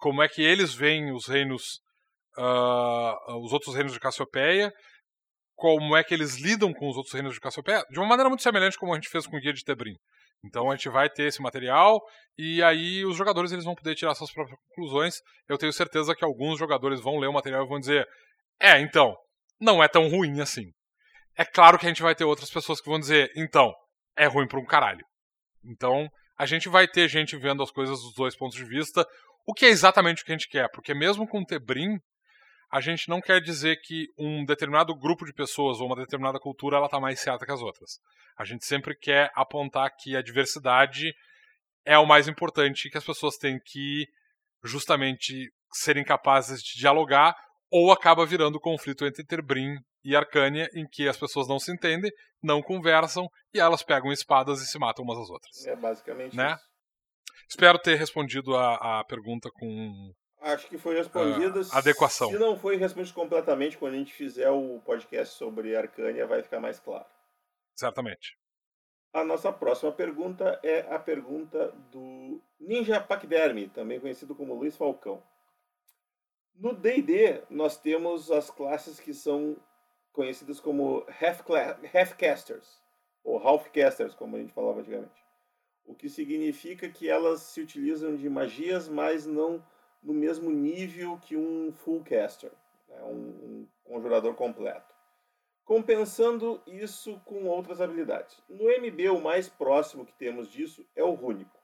como é que eles veem os reinos, uh, os outros reinos de Cassiopeia, como é que eles lidam com os outros reinos de Cassiopeia, de uma maneira muito semelhante como a gente fez com o Guia de Tebrim. Então a gente vai ter esse material e aí os jogadores eles vão poder tirar suas próprias conclusões. Eu tenho certeza que alguns jogadores vão ler o material e vão dizer: "É, então, não é tão ruim assim". É claro que a gente vai ter outras pessoas que vão dizer: "Então, é ruim para um caralho". Então, a gente vai ter gente vendo as coisas dos dois pontos de vista. O que é exatamente o que a gente quer? Porque mesmo com o Tebrim, a gente não quer dizer que um determinado grupo de pessoas ou uma determinada cultura ela está mais certa que as outras. A gente sempre quer apontar que a diversidade é o mais importante que as pessoas têm que justamente serem capazes de dialogar ou acaba virando conflito entre Tebrim e Arcânia, em que as pessoas não se entendem, não conversam e elas pegam espadas e se matam umas às outras. É basicamente né? isso. Espero ter respondido a, a pergunta com. Acho que foi respondida. Uh, adequação. Se não foi respondido completamente, quando a gente fizer o podcast sobre Arcânia, vai ficar mais claro. Certamente. A nossa próxima pergunta é a pergunta do Ninja Pacderme, também conhecido como Luiz Falcão. No D&D, nós temos as classes que são conhecidas como Half-Casters. ou half-casters, como a gente falava antigamente. O que significa que elas se utilizam de magias, mas não no mesmo nível que um full caster, né? um, um conjurador completo. Compensando isso com outras habilidades. No MB, o mais próximo que temos disso é o Rúnico,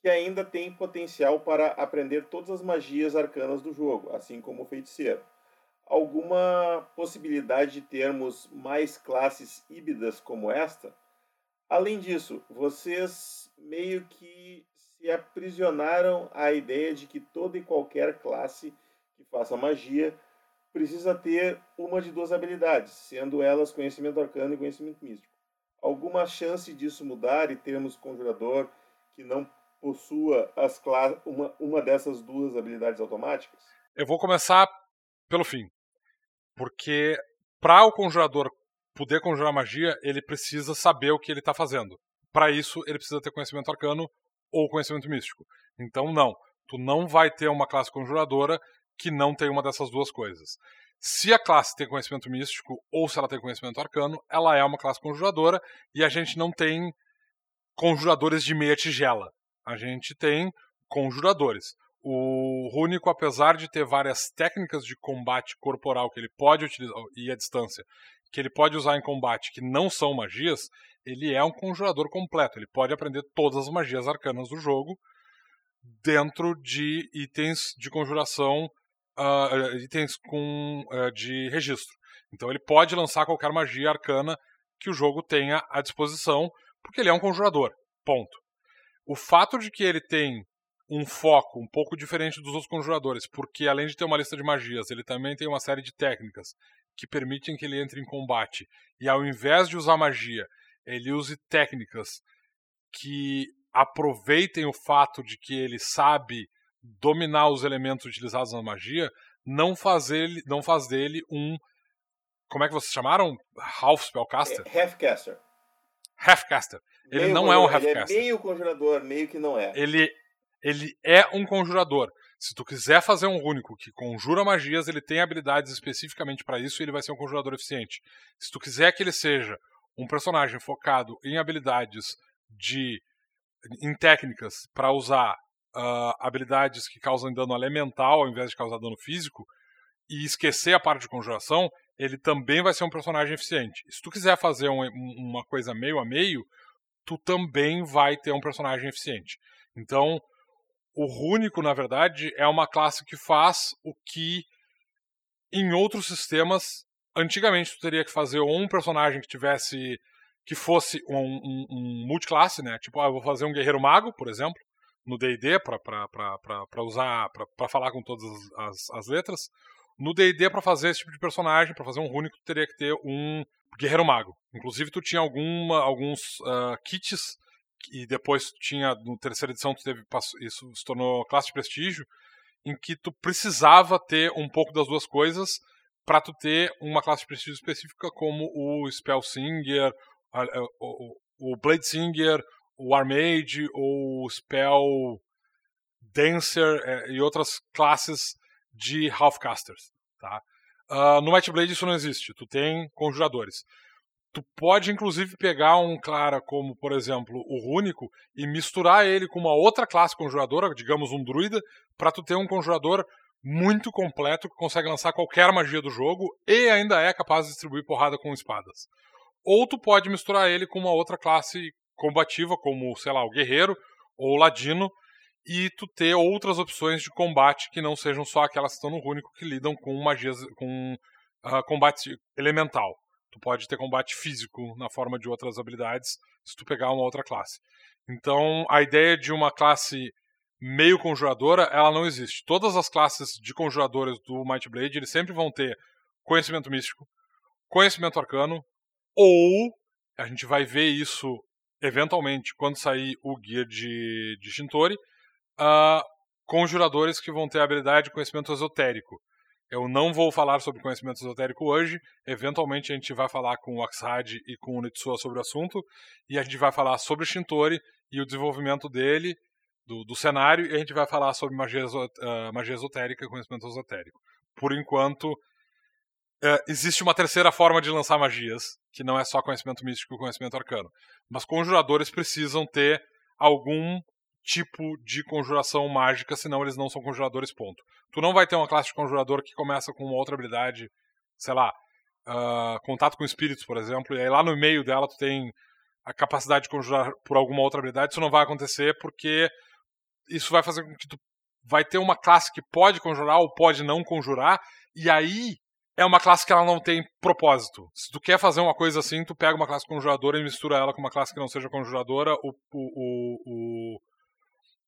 que ainda tem potencial para aprender todas as magias arcanas do jogo, assim como o Feiticeiro alguma possibilidade de termos mais classes híbridas como esta? Além disso, vocês meio que se aprisionaram à ideia de que toda e qualquer classe que faça magia precisa ter uma de duas habilidades, sendo elas conhecimento arcano e conhecimento místico. Alguma chance disso mudar e termos conjurador que não possua as uma, uma dessas duas habilidades automáticas? Eu vou começar pelo fim. Porque para o conjurador poder conjurar magia, ele precisa saber o que ele está fazendo. Para isso, ele precisa ter conhecimento arcano ou conhecimento místico. Então, não. Tu não vai ter uma classe conjuradora que não tem uma dessas duas coisas. Se a classe tem conhecimento místico ou se ela tem conhecimento arcano, ela é uma classe conjuradora e a gente não tem conjuradores de meia tigela. A gente tem conjuradores. O Rúnico, apesar de ter várias técnicas de combate corporal que ele pode utilizar, e a distância, que ele pode usar em combate que não são magias, ele é um conjurador completo. Ele pode aprender todas as magias arcanas do jogo dentro de itens de conjuração, uh, itens com, uh, de registro. Então ele pode lançar qualquer magia arcana que o jogo tenha à disposição, porque ele é um conjurador. Ponto. O fato de que ele tem um foco um pouco diferente dos outros conjuradores, porque além de ter uma lista de magias, ele também tem uma série de técnicas que permitem que ele entre em combate. E ao invés de usar magia, ele use técnicas que aproveitem o fato de que ele sabe dominar os elementos utilizados na magia, não faz, ele, não faz dele um. Como é que vocês chamaram? Half Spellcaster? É, half-caster. Half-caster. Ele meio não é um half-caster. Ele é meio conjurador, meio que não é. Ele ele é um conjurador. Se tu quiser fazer um único que conjura magias, ele tem habilidades especificamente para isso e ele vai ser um conjurador eficiente. Se tu quiser que ele seja um personagem focado em habilidades de em técnicas para usar uh, habilidades que causam dano elemental ao invés de causar dano físico e esquecer a parte de conjuração, ele também vai ser um personagem eficiente. Se tu quiser fazer um, uma coisa meio a meio, tu também vai ter um personagem eficiente. Então, o Rúnico, na verdade, é uma classe que faz o que em outros sistemas antigamente tu teria que fazer um personagem que tivesse que fosse um, um, um multiclasse, né? Tipo, ah, eu vou fazer um guerreiro mago, por exemplo, no D&D para usar para falar com todas as, as letras. No D&D para fazer esse tipo de personagem, para fazer um rúnico, tu teria que ter um guerreiro mago. Inclusive tu tinha alguma, alguns uh, kits e depois tinha, no terceira edição, teve, isso se tornou classe de prestígio, em que tu precisava ter um pouco das duas coisas para tu ter uma classe de prestígio específica como o Spellsinger, o, o Bladesinger, o Armage, ou o Spell Dancer é, e outras classes de Halfcasters. Tá? Uh, no Might Blade isso não existe, tu tem conjuradores. Tu pode, inclusive, pegar um cara como, por exemplo, o Rúnico e misturar ele com uma outra classe conjuradora, digamos um druida, para tu ter um conjurador muito completo que consegue lançar qualquer magia do jogo e ainda é capaz de distribuir porrada com espadas. Ou tu pode misturar ele com uma outra classe combativa, como, sei lá, o guerreiro ou o ladino, e tu ter outras opções de combate que não sejam só aquelas que estão no Rúnico que lidam com magias, com uh, combate elemental. Tu pode ter combate físico na forma de outras habilidades se tu pegar uma outra classe. Então, a ideia de uma classe meio conjuradora, ela não existe. Todas as classes de conjuradores do Might Blade, eles sempre vão ter conhecimento místico, conhecimento arcano, ou a gente vai ver isso eventualmente quando sair o guia de, de uh, conjuradores que vão ter a habilidade de conhecimento esotérico. Eu não vou falar sobre conhecimento esotérico hoje. Eventualmente a gente vai falar com o Axad e com o Nitsua sobre o assunto. E a gente vai falar sobre o Shintori e o desenvolvimento dele, do, do cenário. E a gente vai falar sobre magia, uh, magia esotérica e conhecimento esotérico. Por enquanto, é, existe uma terceira forma de lançar magias, que não é só conhecimento místico e conhecimento arcano. Mas conjuradores precisam ter algum tipo de conjuração mágica, senão eles não são conjuradores, ponto. Tu não vai ter uma classe de conjurador que começa com uma outra habilidade, sei lá, uh, contato com espíritos, por exemplo, e aí lá no meio dela tu tem a capacidade de conjurar por alguma outra habilidade, isso não vai acontecer porque isso vai fazer com que tu vai ter uma classe que pode conjurar ou pode não conjurar, e aí é uma classe que ela não tem propósito. Se tu quer fazer uma coisa assim, tu pega uma classe conjuradora e mistura ela com uma classe que não seja conjuradora, o, o, o, o,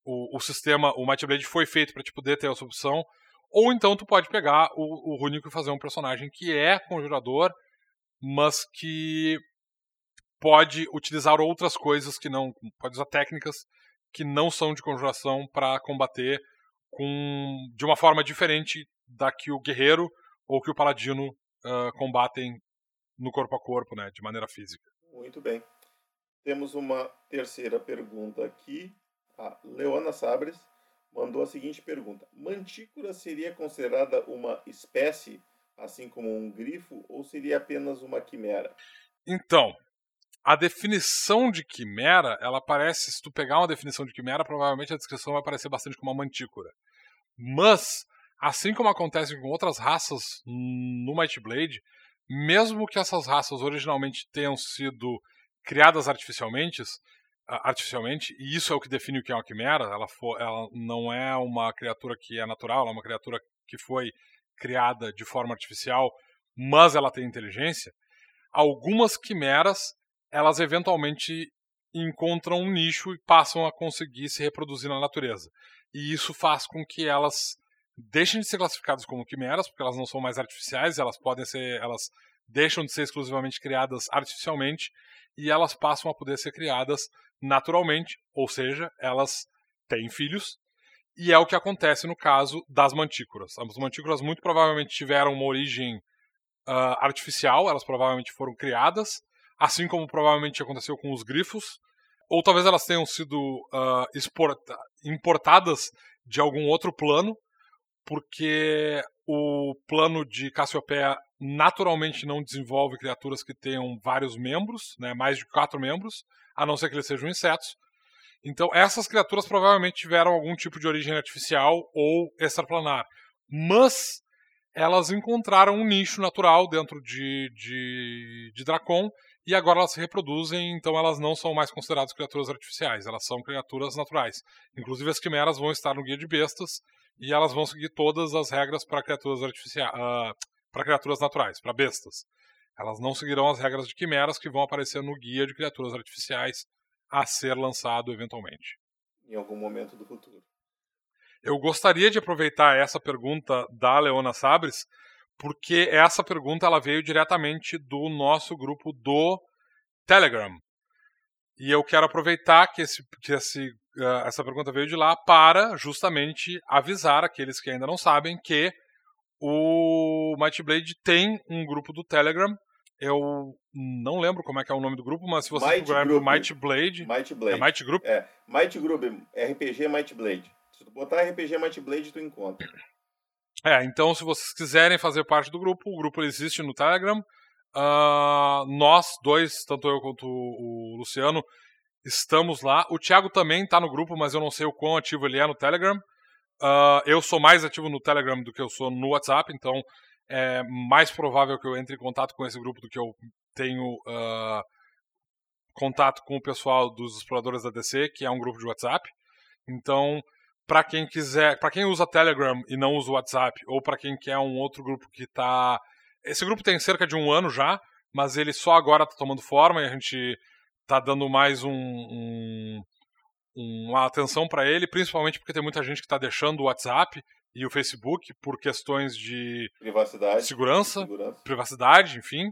o sistema, o Might Blade foi feito para te poder ter essa opção, ou então tu pode pegar o, o Runico e fazer um personagem que é conjurador, mas que pode utilizar outras coisas que não. pode usar técnicas que não são de conjuração para combater com de uma forma diferente da que o guerreiro ou que o paladino uh, combatem no corpo a corpo, né, de maneira física. Muito bem. Temos uma terceira pergunta aqui. A Leona Sabres mandou a seguinte pergunta: Mantícora seria considerada uma espécie, assim como um grifo, ou seria apenas uma quimera? Então, a definição de quimera, ela parece, se tu pegar uma definição de quimera, provavelmente a descrição vai parecer bastante como uma mantícora. Mas, assim como acontece com outras raças no Might Blade, mesmo que essas raças originalmente tenham sido criadas artificialmente, artificialmente, e isso é o que define o que é uma quimera, ela, for, ela não é uma criatura que é natural, ela é uma criatura que foi criada de forma artificial, mas ela tem inteligência. Algumas quimeras elas eventualmente encontram um nicho e passam a conseguir se reproduzir na natureza. E isso faz com que elas deixem de ser classificadas como quimeras, porque elas não são mais artificiais, elas podem ser, elas deixam de ser exclusivamente criadas artificialmente e elas passam a poder ser criadas naturalmente, ou seja, elas têm filhos. E é o que acontece no caso das mantícoras. As mantícoras muito provavelmente tiveram uma origem uh, artificial, elas provavelmente foram criadas assim como provavelmente aconteceu com os grifos, ou talvez elas tenham sido uh, exporta importadas de algum outro plano, porque o plano de Cassiopeia naturalmente não desenvolve criaturas que tenham vários membros, né, mais de quatro membros, a não ser que eles sejam insetos. Então, essas criaturas provavelmente tiveram algum tipo de origem artificial ou extraplanar. Mas elas encontraram um nicho natural dentro de, de, de Dracon e agora elas se reproduzem, então elas não são mais consideradas criaturas artificiais, elas são criaturas naturais. Inclusive as quimeras vão estar no guia de bestas e elas vão seguir todas as regras para criaturas artificiais, uh, para criaturas naturais, para bestas. Elas não seguirão as regras de quimeras que vão aparecer no guia de criaturas artificiais a ser lançado eventualmente. Em algum momento do futuro. Eu gostaria de aproveitar essa pergunta da Leona Sabres porque essa pergunta ela veio diretamente do nosso grupo do Telegram. E eu quero aproveitar que, esse, que esse, uh, essa pergunta veio de lá para justamente avisar aqueles que ainda não sabem que o Might Blade tem um grupo do Telegram. Eu não lembro como é que é o nome do grupo, mas se você procurar Might Blade, Might Blade. É Might Group? É, Might Group, RPG Might Blade. Se tu botar RPG Might Blade, tu encontra. É, então se vocês quiserem fazer parte do grupo, o grupo existe no Telegram. Uh, nós dois, tanto eu quanto o, Luciano, estamos lá. O Thiago também está no grupo, mas eu não sei o quão ativo ele é no Telegram. Uh, eu sou mais ativo no Telegram do que eu sou no WhatsApp, então é mais provável que eu entre em contato com esse grupo do que eu tenho uh, contato com o pessoal dos exploradores da DC, que é um grupo de WhatsApp. Então, para quem quiser, para quem usa Telegram e não usa o WhatsApp, ou para quem quer um outro grupo que tá. Esse grupo tem cerca de um ano já, mas ele só agora tá tomando forma e a gente tá dando mais um, um uma atenção para ele, principalmente porque tem muita gente que está deixando o WhatsApp e o Facebook por questões de privacidade, segurança, segurança. privacidade, enfim.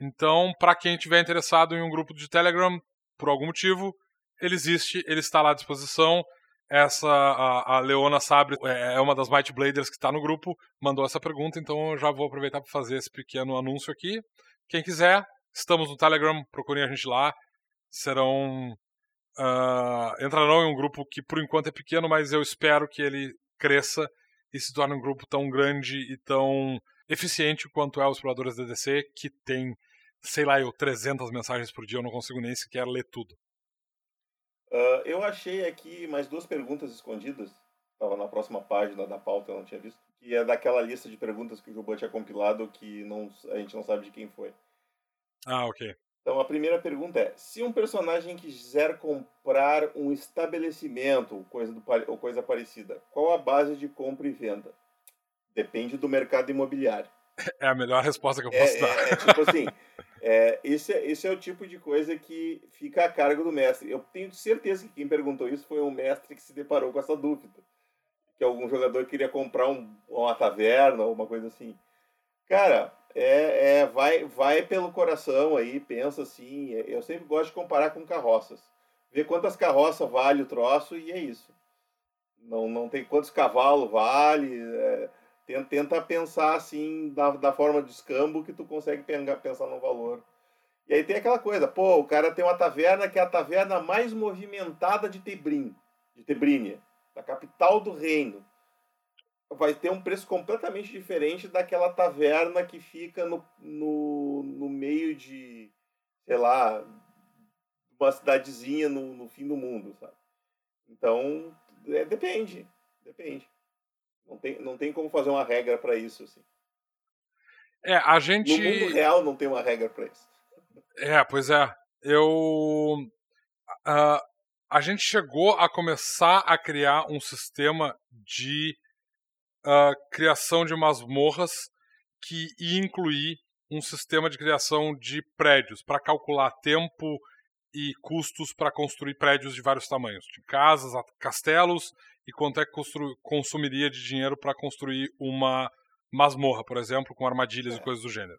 Então, para quem tiver interessado em um grupo de Telegram, por algum motivo, ele existe, ele está lá à disposição. Essa, a, a Leona Sabre é, é uma das Might Bladers que está no grupo, mandou essa pergunta, então eu já vou aproveitar para fazer esse pequeno anúncio aqui. Quem quiser, estamos no Telegram, procurem a gente lá. Serão. Uh, entrarão em um grupo que por enquanto é pequeno, mas eu espero que ele cresça e se torne um grupo tão grande e tão eficiente quanto é os exploradores DDC, que tem, sei lá, eu 300 mensagens por dia, eu não consigo nem sequer ler tudo. Uh, eu achei aqui mais duas perguntas escondidas. Estava na próxima página da pauta, eu não tinha visto. Que é daquela lista de perguntas que o Juba tinha compilado que não, a gente não sabe de quem foi. Ah, ok. Então a primeira pergunta é: se um personagem quiser comprar um estabelecimento coisa do, ou coisa parecida, qual a base de compra e venda? Depende do mercado imobiliário. É a melhor resposta que eu É, posso é, dar. é tipo assim, é, esse, é- esse é o tipo de coisa que fica a cargo do mestre. Eu tenho certeza que quem perguntou isso foi um mestre que se deparou com essa dúvida. Que algum jogador queria comprar um, uma taverna ou uma coisa assim. Cara, é, é, vai, vai pelo coração aí, pensa assim. é, Eu sempre gosto de comparar com carroças. Ver quantas carroças vale o troço e é isso. Não, não tem quantos cavalos vale. é, Tenta, tenta pensar assim da, da forma de escambo que tu consegue pensar no valor. E aí tem aquela coisa, pô, o cara tem uma taverna que é a taverna mais movimentada de Tebrim, de Tebrínia, da capital do reino. Vai ter um preço completamente diferente daquela taverna que fica no, no, no meio de, sei lá, uma cidadezinha no, no fim do mundo, sabe? Então, é, depende, depende. Não tem, não tem como fazer uma regra para isso. Assim. É, a No gente. mundo real não tem uma regra para isso. É, pois é. Eu. ah, a gente chegou a começar a criar um sistema de ah, criação de masmorras que ia incluir um sistema de criação de prédios para calcular tempo e custos para construir prédios de vários tamanhos, de casas, a castelos e quanto é que consumiria de dinheiro para construir uma masmorra, por exemplo, com armadilhas e coisas do gênero.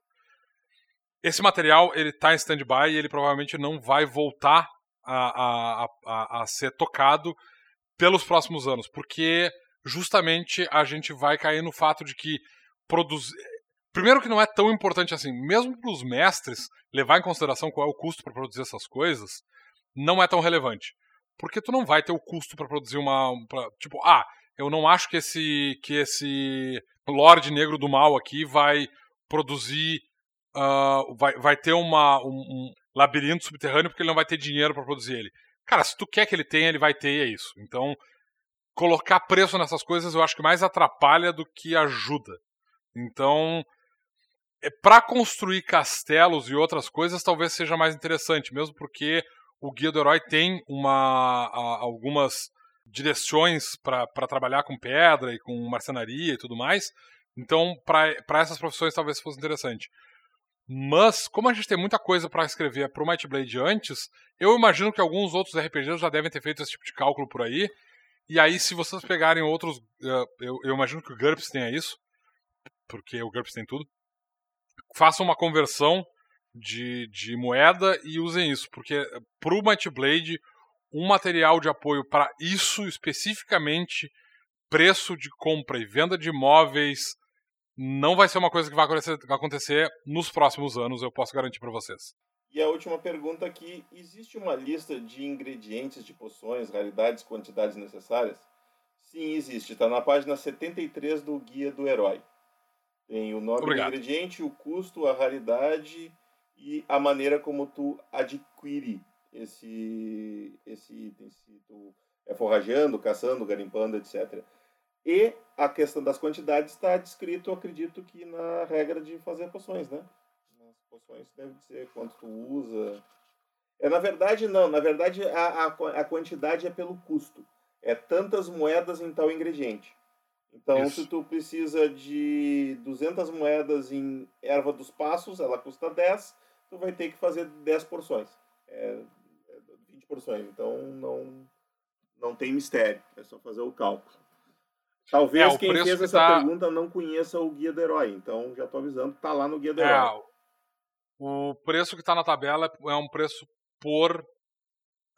Esse material ele está em stand-by e ele provavelmente não vai voltar a, a, a, a ser tocado pelos próximos anos, porque justamente a gente vai cair no fato de que produzir. Primeiro que não é tão importante assim, mesmo para os mestres levar em consideração qual é o custo para produzir essas coisas, não é tão relevante. Porque tu não vai ter o custo para produzir uma. pra- tipo, ah, eu não acho que esse, que esse Lorde Negro do Mal aqui vai produzir. ah, vai, vai ter uma, um, um labirinto subterrâneo porque ele não vai ter dinheiro para produzir ele. Cara, se tu quer que ele tenha, ele vai ter e é isso. Então, colocar preço nessas coisas eu acho que mais atrapalha do que ajuda. Então, é, para construir castelos e outras coisas talvez seja mais interessante, mesmo porque o Guia do Herói tem uma, a- algumas direções para trabalhar com pedra e com marcenaria e tudo mais. Então, para essas profissões talvez fosse interessante. Mas, como a gente tem muita coisa para escrever para o Might Blade antes, eu imagino que alguns outros RPGs já devem ter feito esse tipo de cálculo por aí. E aí, se vocês pegarem outros. eh, eu, eu imagino que o GURPS tenha isso, porque o GURPS tem tudo. Façam uma conversão de, de moeda e usem isso, porque para o Might Blade, um material de apoio para isso especificamente, preço de compra e venda de imóveis, não vai ser uma coisa que vai acontecer, vai acontecer nos próximos anos, eu posso garantir para vocês. E a última pergunta aqui: existe uma lista de ingredientes de poções, raridades, quantidades necessárias? Sim, existe. Está na página 73 do Guia do Herói. Tem o nome Obrigado. do ingrediente, o custo, a raridade e a maneira como tu adquire esse, esse item. Se tu é forrajando, caçando, garimpando, etc. E a questão das quantidades está descrito, acredito que na regra de fazer poções, né? Nas poções deve dizer quanto tu usa. É, na verdade, não. Na verdade, a, a, a quantidade é pelo custo. É tantas moedas em tal ingrediente. Então, Isso. se tu precisa de 200 moedas em erva dos passos, ela custa 10, tu vai ter que fazer 10 porções. É, é 20 porções. Então, não, não tem mistério. É só fazer o cálculo. Talvez É, quem fez essa tá- pergunta não conheça o Guia do Herói. Então, já tô avisando, tá lá no Guia do É, Herói. O preço que está na tabela é um preço por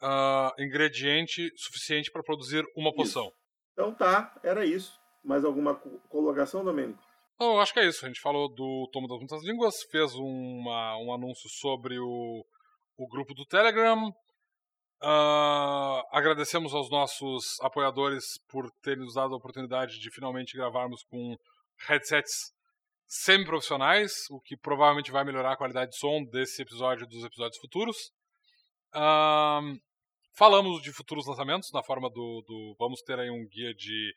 ah, ingrediente suficiente para produzir uma poção. Então tá, era isso. Mais alguma co- colocação, Domênico? Então, eu acho que é isso. A gente falou do Tomo das Muitas Línguas, fez uma, um anúncio sobre o, o grupo do Telegram. Ah, agradecemos aos nossos apoiadores por terem nos dado a oportunidade de finalmente gravarmos com headsets semi-profissionais, o que provavelmente vai melhorar a qualidade de som desse episódio e dos episódios futuros. Falamos de futuros lançamentos, na forma do, do, Vamos ter aí um guia de,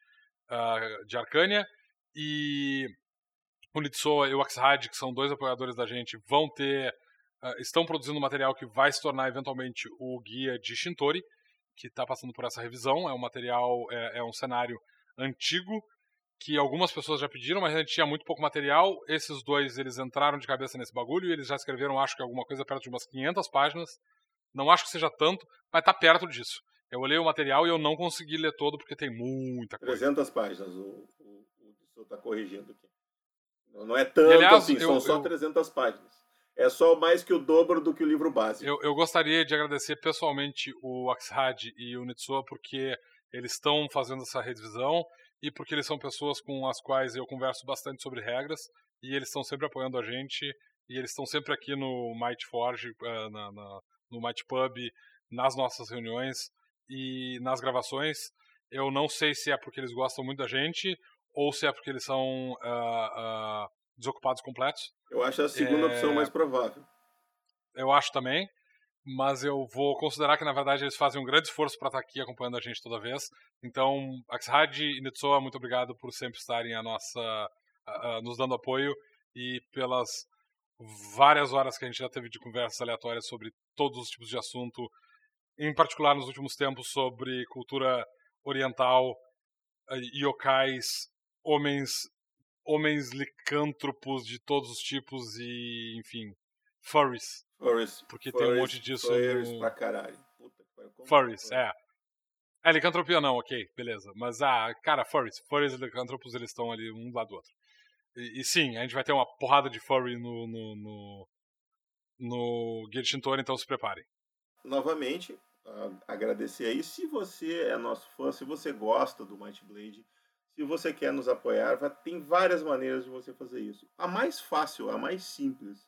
uh, de Arcânia. E o Nitsoa e o Axhad, que são dois apoiadores da gente, vão ter. Uh, estão produzindo material que vai se tornar eventualmente o guia de Shintori, que está passando por essa revisão. É um material, é, é um cenário antigo que algumas pessoas já pediram, mas a gente tinha muito pouco material. Esses dois, eles entraram de cabeça nesse bagulho e eles já escreveram, acho que alguma coisa perto de umas 500 páginas. Não acho que seja tanto, mas tá perto disso. Eu olhei o material e eu não consegui ler todo porque tem muita coisa. 300 páginas, o, o está corrigindo aqui. Não é tanto aliás, assim, eu, são só eu, 300 páginas. É só mais que o dobro do que o livro básico. Eu, eu gostaria de agradecer pessoalmente o Axhad e o Nitsuo porque eles estão fazendo essa revisão e porque eles são pessoas com as quais eu converso bastante sobre regras e eles estão sempre apoiando a gente e eles estão sempre aqui no Might Forge, uh, na, na, no Might Pub, nas nossas reuniões e nas gravações. Eu não sei se é porque eles gostam muito da gente ou se é porque eles são uh, uh, desocupados completos. Eu acho a segunda é... opção mais provável. Eu acho também mas eu vou considerar que na verdade eles fazem um grande esforço para estar tá aqui acompanhando a gente toda vez. Então, Axhad e Nitsoa, muito obrigado por sempre estarem a nossa, uh, nos dando apoio e pelas várias horas que a gente já teve de conversas aleatórias sobre todos os tipos de assunto, em particular nos últimos tempos sobre cultura oriental, uh, yokais, homens, homens licântropos de todos os tipos e, enfim, furries. Furries. Porque furries, tem um monte disso furries no... pra caralho. Puta, furries, é. É, licantropia não, ok, beleza. Mas, ah, cara, furries. Furries e licantropos, eles estão ali um do lado do outro. E, e, sim, a gente vai ter uma porrada de furry no, no, no, no Guia de Shintori, então se preparem. Novamente, agradecer aí. Se você é nosso fã, se você gosta do Might Blade, se você quer nos apoiar, tem várias maneiras de você fazer isso. A mais fácil, a mais simples,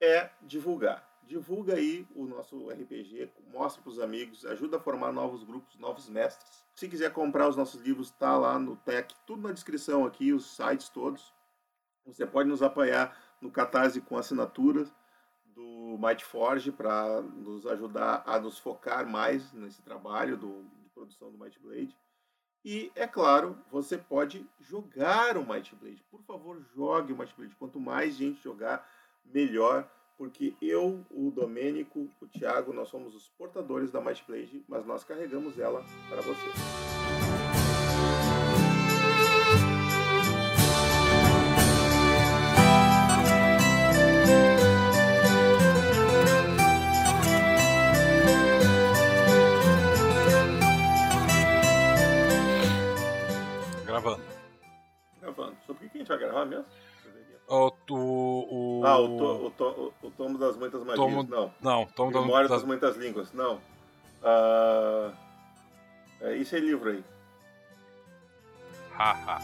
é divulgar. Divulga aí o nosso RPG, mostra para os amigos, ajuda a formar novos grupos, novos mestres. Se quiser comprar os nossos livros, tá lá no Tech, tudo na descrição aqui, os sites todos. Você pode nos apoiar no Catarse com assinaturas do Might Forge para nos ajudar a nos focar mais nesse trabalho do, de produção do Might Blade. E, é claro, você pode jogar o Might Blade. Por favor, jogue o Might Blade. Quanto mais gente jogar, melhor, porque eu, o Domênico, o Thiago, nós somos os portadores da Might Blade, mas nós carregamos ela para você. Gravando. Gravando. Sobre o que a gente vai gravar mesmo? O, o, o... Ah, o, to, o, to, o Tomo das Muitas Magias. Tomo... Não. Não, Tomo Memórias das... das Muitas Línguas. Não. Uh... É esse livro aí. Haha.